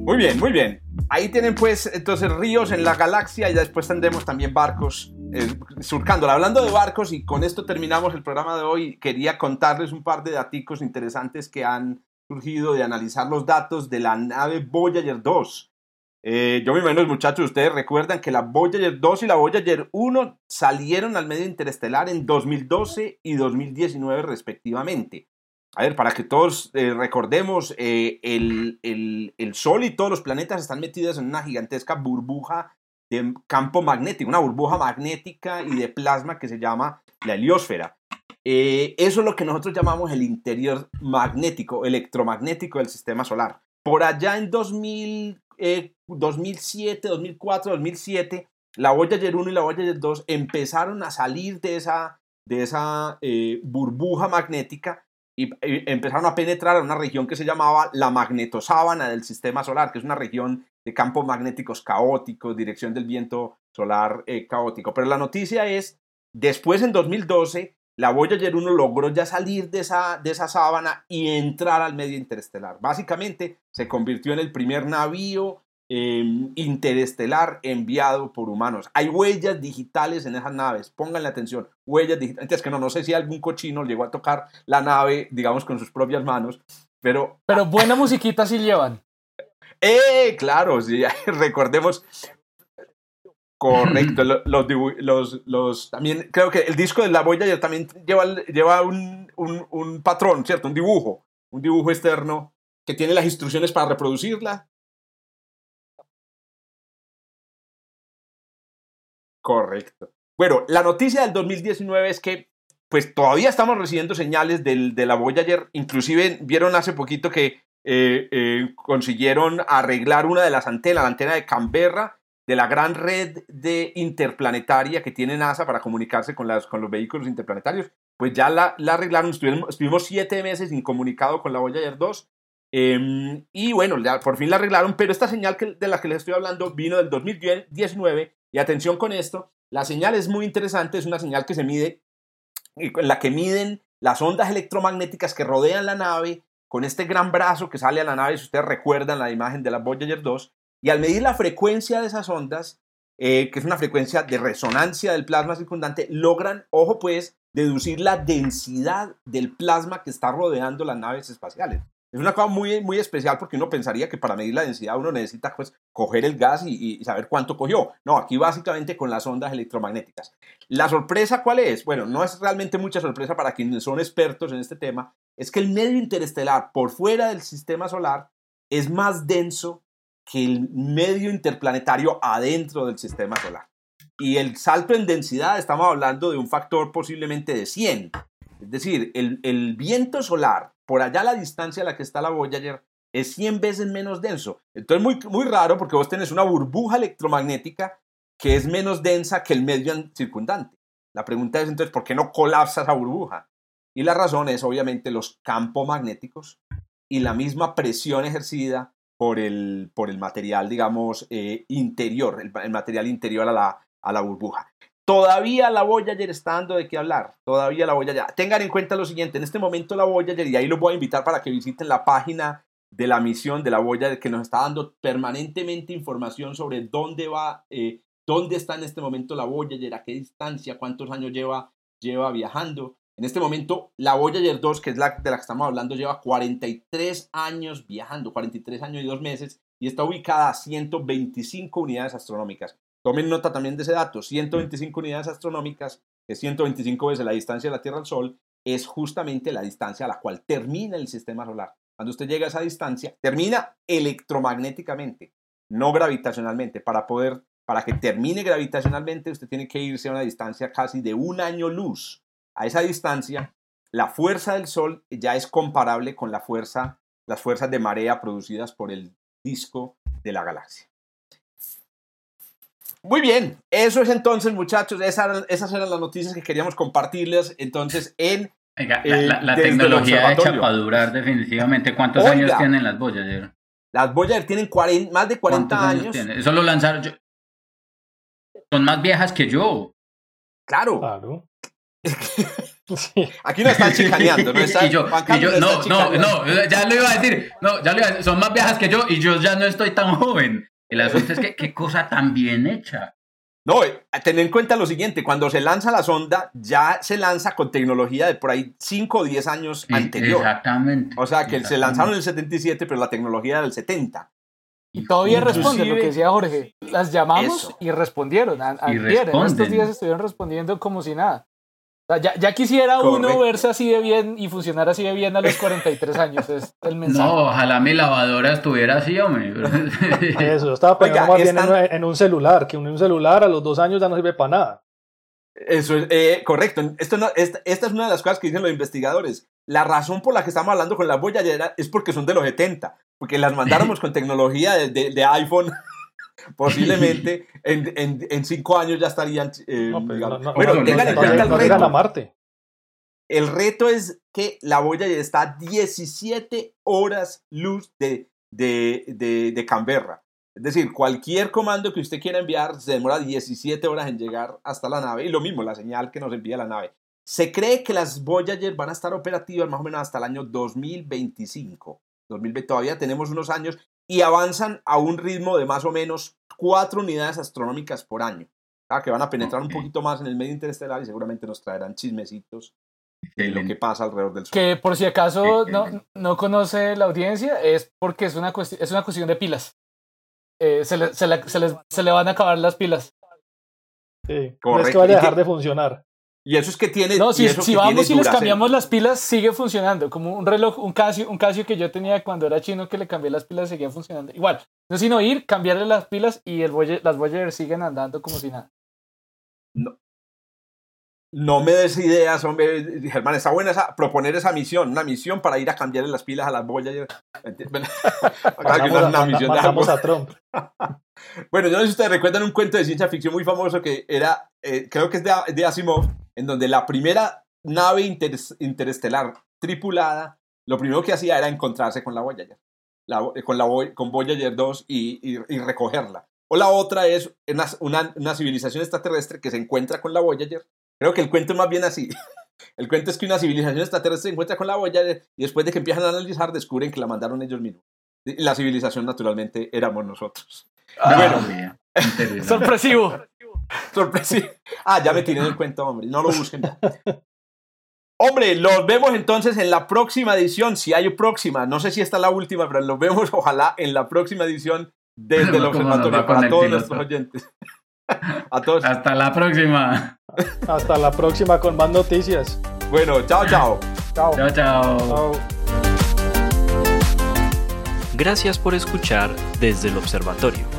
[SPEAKER 1] Muy bien, muy bien. Ahí tienen pues entonces ríos en la galaxia y después tendremos también barcos eh, surcándola. Hablando de barcos y con esto terminamos el programa de hoy, quería contarles un par de daticos interesantes que han surgido de analizar los datos de la nave Voyager 2. Eh, yo me imagino, muchachos, ustedes recuerdan que la Voyager 2 y la Voyager 1 salieron al medio interestelar en 2012 y 2019 respectivamente. A ver, para que todos eh, recordemos, eh, el, el- el Sol y todos los planetas están metidos en una gigantesca burbuja de campo magnético, una burbuja magnética y de plasma que se llama la heliosfera. Eh, eso es lo que nosotros llamamos el interior magnético, electromagnético del sistema solar. Por allá en 2000, eh, 2007, 2004, 2007, la Voyager 1 y la Voyager 2 empezaron a salir de esa, de esa eh, burbuja magnética y, empezaron a penetrar a una región que se llamaba la magnetosábana del sistema solar, que es una región de campos magnéticos caóticos, dirección del viento solar eh, caótico. Pero la noticia es, después en 2012, la Voyager 1 logró ya salir de esa, de esa sábana y entrar al medio interestelar. Básicamente se convirtió en el primer navío eh, interestelar enviado por humanos. Hay huellas digitales en esas naves, pónganle atención, huellas digitales. Es que no, no sé si algún cochino llegó a tocar la nave, digamos, con sus propias manos, pero
[SPEAKER 4] Pero buena musiquita sí llevan.
[SPEAKER 1] ¡Eh! Claro, sí, recordemos. Correcto, lo- los, los, los, también creo que el disco de la Voyager también lleva, lleva un, un, un patrón, ¿cierto? Un dibujo, un dibujo externo que tiene las instrucciones para reproducirla. Correcto. Bueno, la noticia del 2019 es que pues todavía estamos recibiendo señales del, de la Voyager, inclusive vieron hace poquito que eh, eh, consiguieron arreglar una de las antenas, la antena de Canberra, de la gran red de interplanetaria que tiene NASA para comunicarse con, las, con los vehículos interplanetarios, pues ya la, la arreglaron, estuvimos, siete meses incomunicado con la Voyager 2, eh, y bueno, por fin la arreglaron, pero esta señal que, de la que les estoy hablando vino del 2019, y atención con esto, la señal es muy interesante, es una señal que se mide, en la que miden las ondas electromagnéticas que rodean la nave, con este gran brazo que sale a la nave, si ustedes recuerdan la imagen de la Voyager 2, y al medir la frecuencia de esas ondas, eh, que es una frecuencia de resonancia del plasma circundante, logran, ojo pues, deducir la densidad del plasma que está rodeando las naves espaciales. Es una cosa muy, muy especial porque uno pensaría que para medir la densidad uno necesita pues coger el gas y, y, saber cuánto cogió. No, aquí básicamente con las ondas electromagnéticas. ¿La sorpresa cuál es? Bueno, no es realmente mucha sorpresa para quienes son expertos en este tema. Es que el medio interestelar por fuera del sistema solar es más denso que el medio interplanetario adentro del sistema solar. Y el salto en densidad, estamos hablando de un factor posiblemente de 100. Es decir, el, viento solar, por allá la distancia a la que está la Voyager, es 100 veces menos denso. Entonces, muy, muy raro porque vos tenés una burbuja electromagnética que es menos densa que el medio circundante. La pregunta es entonces, ¿por qué no colapsa esa burbuja? Y la razón es obviamente los campos magnéticos y la misma presión ejercida por el, por el material, digamos, eh, interior, el, el, material interior a la, a la burbuja. Todavía la Voyager está dando de qué hablar, todavía la Voyager. Tengan en cuenta lo siguiente, en este momento la Voyager, y ahí los voy a invitar para que visiten la página de la misión de la Voyager, que nos está dando permanentemente información sobre dónde va, eh, dónde está en este momento la Voyager, a qué distancia, cuántos años lleva, lleva viajando. En este momento, la Voyager 2, que es la de la que estamos hablando, lleva 43 años viajando, 43 años y dos meses, y está ubicada a 125 unidades astronómicas. Tomen nota también de ese dato, 125 unidades astronómicas, que es 125 veces la distancia de la Tierra al Sol, es justamente la distancia a la cual termina el sistema solar. Cuando usted llega a esa distancia, termina electromagnéticamente, no gravitacionalmente. Para poder, para que termine gravitacionalmente, usted tiene que irse a una distancia casi de un año luz a esa distancia, la fuerza del Sol ya es comparable con la fuerza, las fuerzas de marea producidas por el disco de la galaxia. Muy bien, eso es entonces, muchachos, esas, esas eran las noticias que queríamos compartirles entonces en...
[SPEAKER 3] Oiga, la, la, la tecnología hecha para durar definitivamente. ¿Cuántos Oiga, años tienen las Voyager?
[SPEAKER 1] Las Voyager tienen 40, más de 40 años.
[SPEAKER 3] años Eso lo lanzaron... Yo... Son más viejas que yo.
[SPEAKER 1] Claro.
[SPEAKER 5] Claro.
[SPEAKER 1] Aquí no están chicaneando, no están,
[SPEAKER 3] y yo, y yo no, no, no, ya lo iba a decir, no, ya lo iba a decir, son más viejas que yo y yo ya no estoy tan joven. El asunto es que qué cosa tan bien hecha.
[SPEAKER 1] No, ten en cuenta lo siguiente, cuando se lanza la sonda, ya se lanza con tecnología de por ahí 5 o 10 años anterior.
[SPEAKER 3] Exactamente.
[SPEAKER 1] O sea, que
[SPEAKER 3] exactamente.
[SPEAKER 1] se lanzaron en el 77, pero la tecnología del 70.
[SPEAKER 4] Y todavía responden lo que decía Jorge. Las llamamos Eso. y respondieron. A, a
[SPEAKER 3] Y
[SPEAKER 4] ayer, en estos
[SPEAKER 3] responden.
[SPEAKER 4] días estuvieron respondiendo como si nada. Ya, ya quisiera uno verse así de bien y funcionar así de bien a los 43 años. Es el mensaje.
[SPEAKER 3] No, ojalá mi lavadora estuviera así, hombre.
[SPEAKER 5] Eso, yo estaba pensando más bien
[SPEAKER 1] están-
[SPEAKER 5] en, en un celular, que un celular a los dos años ya no sirve para nada.
[SPEAKER 1] Eso es eh, correcto. Esto no- esta, esta es una de las cosas que dicen los investigadores. La razón por la que estamos hablando con la Voyager es porque son de los 70, porque las mandáramos con tecnología de, de- de iPhone. Posiblemente en, en, en cinco años ya estarían. eh,
[SPEAKER 5] No, pues, no, no,
[SPEAKER 1] bueno,
[SPEAKER 3] no,
[SPEAKER 1] tengan en cuenta el
[SPEAKER 5] a
[SPEAKER 1] reto.
[SPEAKER 5] Marte.
[SPEAKER 1] El reto es que la Voyager está a 17 horas luz de, de, de, de Canberra. Es decir, cualquier comando que usted quiera enviar se demora 17 horas en llegar hasta la nave. Y lo mismo, la señal que nos envía la nave. Se cree que las Voyager van a estar operativas más o menos hasta el año 2025. 2020, todavía tenemos unos años y avanzan a un ritmo de más o menos 4 unidades astronómicas por año. Ah, que van a penetrar
[SPEAKER 3] Ok.
[SPEAKER 1] un poquito más en el medio interestelar y seguramente nos traerán chismecitos de lo que pasa alrededor del Sol.
[SPEAKER 4] Que por si acaso no, no conoce la audiencia, es porque es una, cuesti- es una cuestión de pilas. Eh, se, le, se, le- se les- se le van a acabar las pilas.
[SPEAKER 5] Sí. No es que vaya
[SPEAKER 1] ¿Y
[SPEAKER 5] a dejar de funcionar.
[SPEAKER 1] Y eso es que tiene.
[SPEAKER 4] No,
[SPEAKER 1] y
[SPEAKER 4] si,
[SPEAKER 1] eso
[SPEAKER 4] si
[SPEAKER 1] que
[SPEAKER 4] vamos y les cambiamos las pilas, sigue funcionando. Como un reloj, un Casio, un Casio que yo tenía cuando era chino que le cambié las pilas, seguía funcionando. Igual, no es sino ir, cambiarle las pilas y el Voyager- las Voyager siguen andando como si nada.
[SPEAKER 1] no me des ideas, hombre. Germán, está buena esa, proponer esa misión, una misión para ir a cambiarle las pilas a las boyas.
[SPEAKER 5] Matamos a Trump.
[SPEAKER 1] bueno, yo no sé si ustedes recuerdan un cuento de ciencia ficción muy famoso que era, eh, creo que es de, de, Asimov, en donde la primera nave interestelar tripulada, lo primero que hacía era encontrarse con la Voyager, la, con, la, con Voyager 2 y, recogerla. O la otra es una, una, una, civilización extraterrestre que se encuentra con la Voyager. Creo que el cuento es más bien así. El cuento es que una civilización extraterrestre se encuentra con la Voyager y después de que empiezan a analizar descubren que la mandaron ellos mismos. La civilización naturalmente éramos nosotros.
[SPEAKER 4] Ah, bueno, sorpresivo.
[SPEAKER 1] sorpresivo. Ah, ya me tiré el cuento, hombre. No lo busquen. Hombre, los vemos entonces en la próxima edición, si hay próxima. No sé si esta es la última, pero los vemos ojalá en la próxima edición desde el observatorio para todos nuestros oyentes.
[SPEAKER 3] A todos. Hasta la próxima.
[SPEAKER 5] Hasta la próxima con más noticias.
[SPEAKER 1] Bueno, chao, chao.
[SPEAKER 3] Chao. Chao, chao.
[SPEAKER 6] Gracias por escuchar desde el observatorio.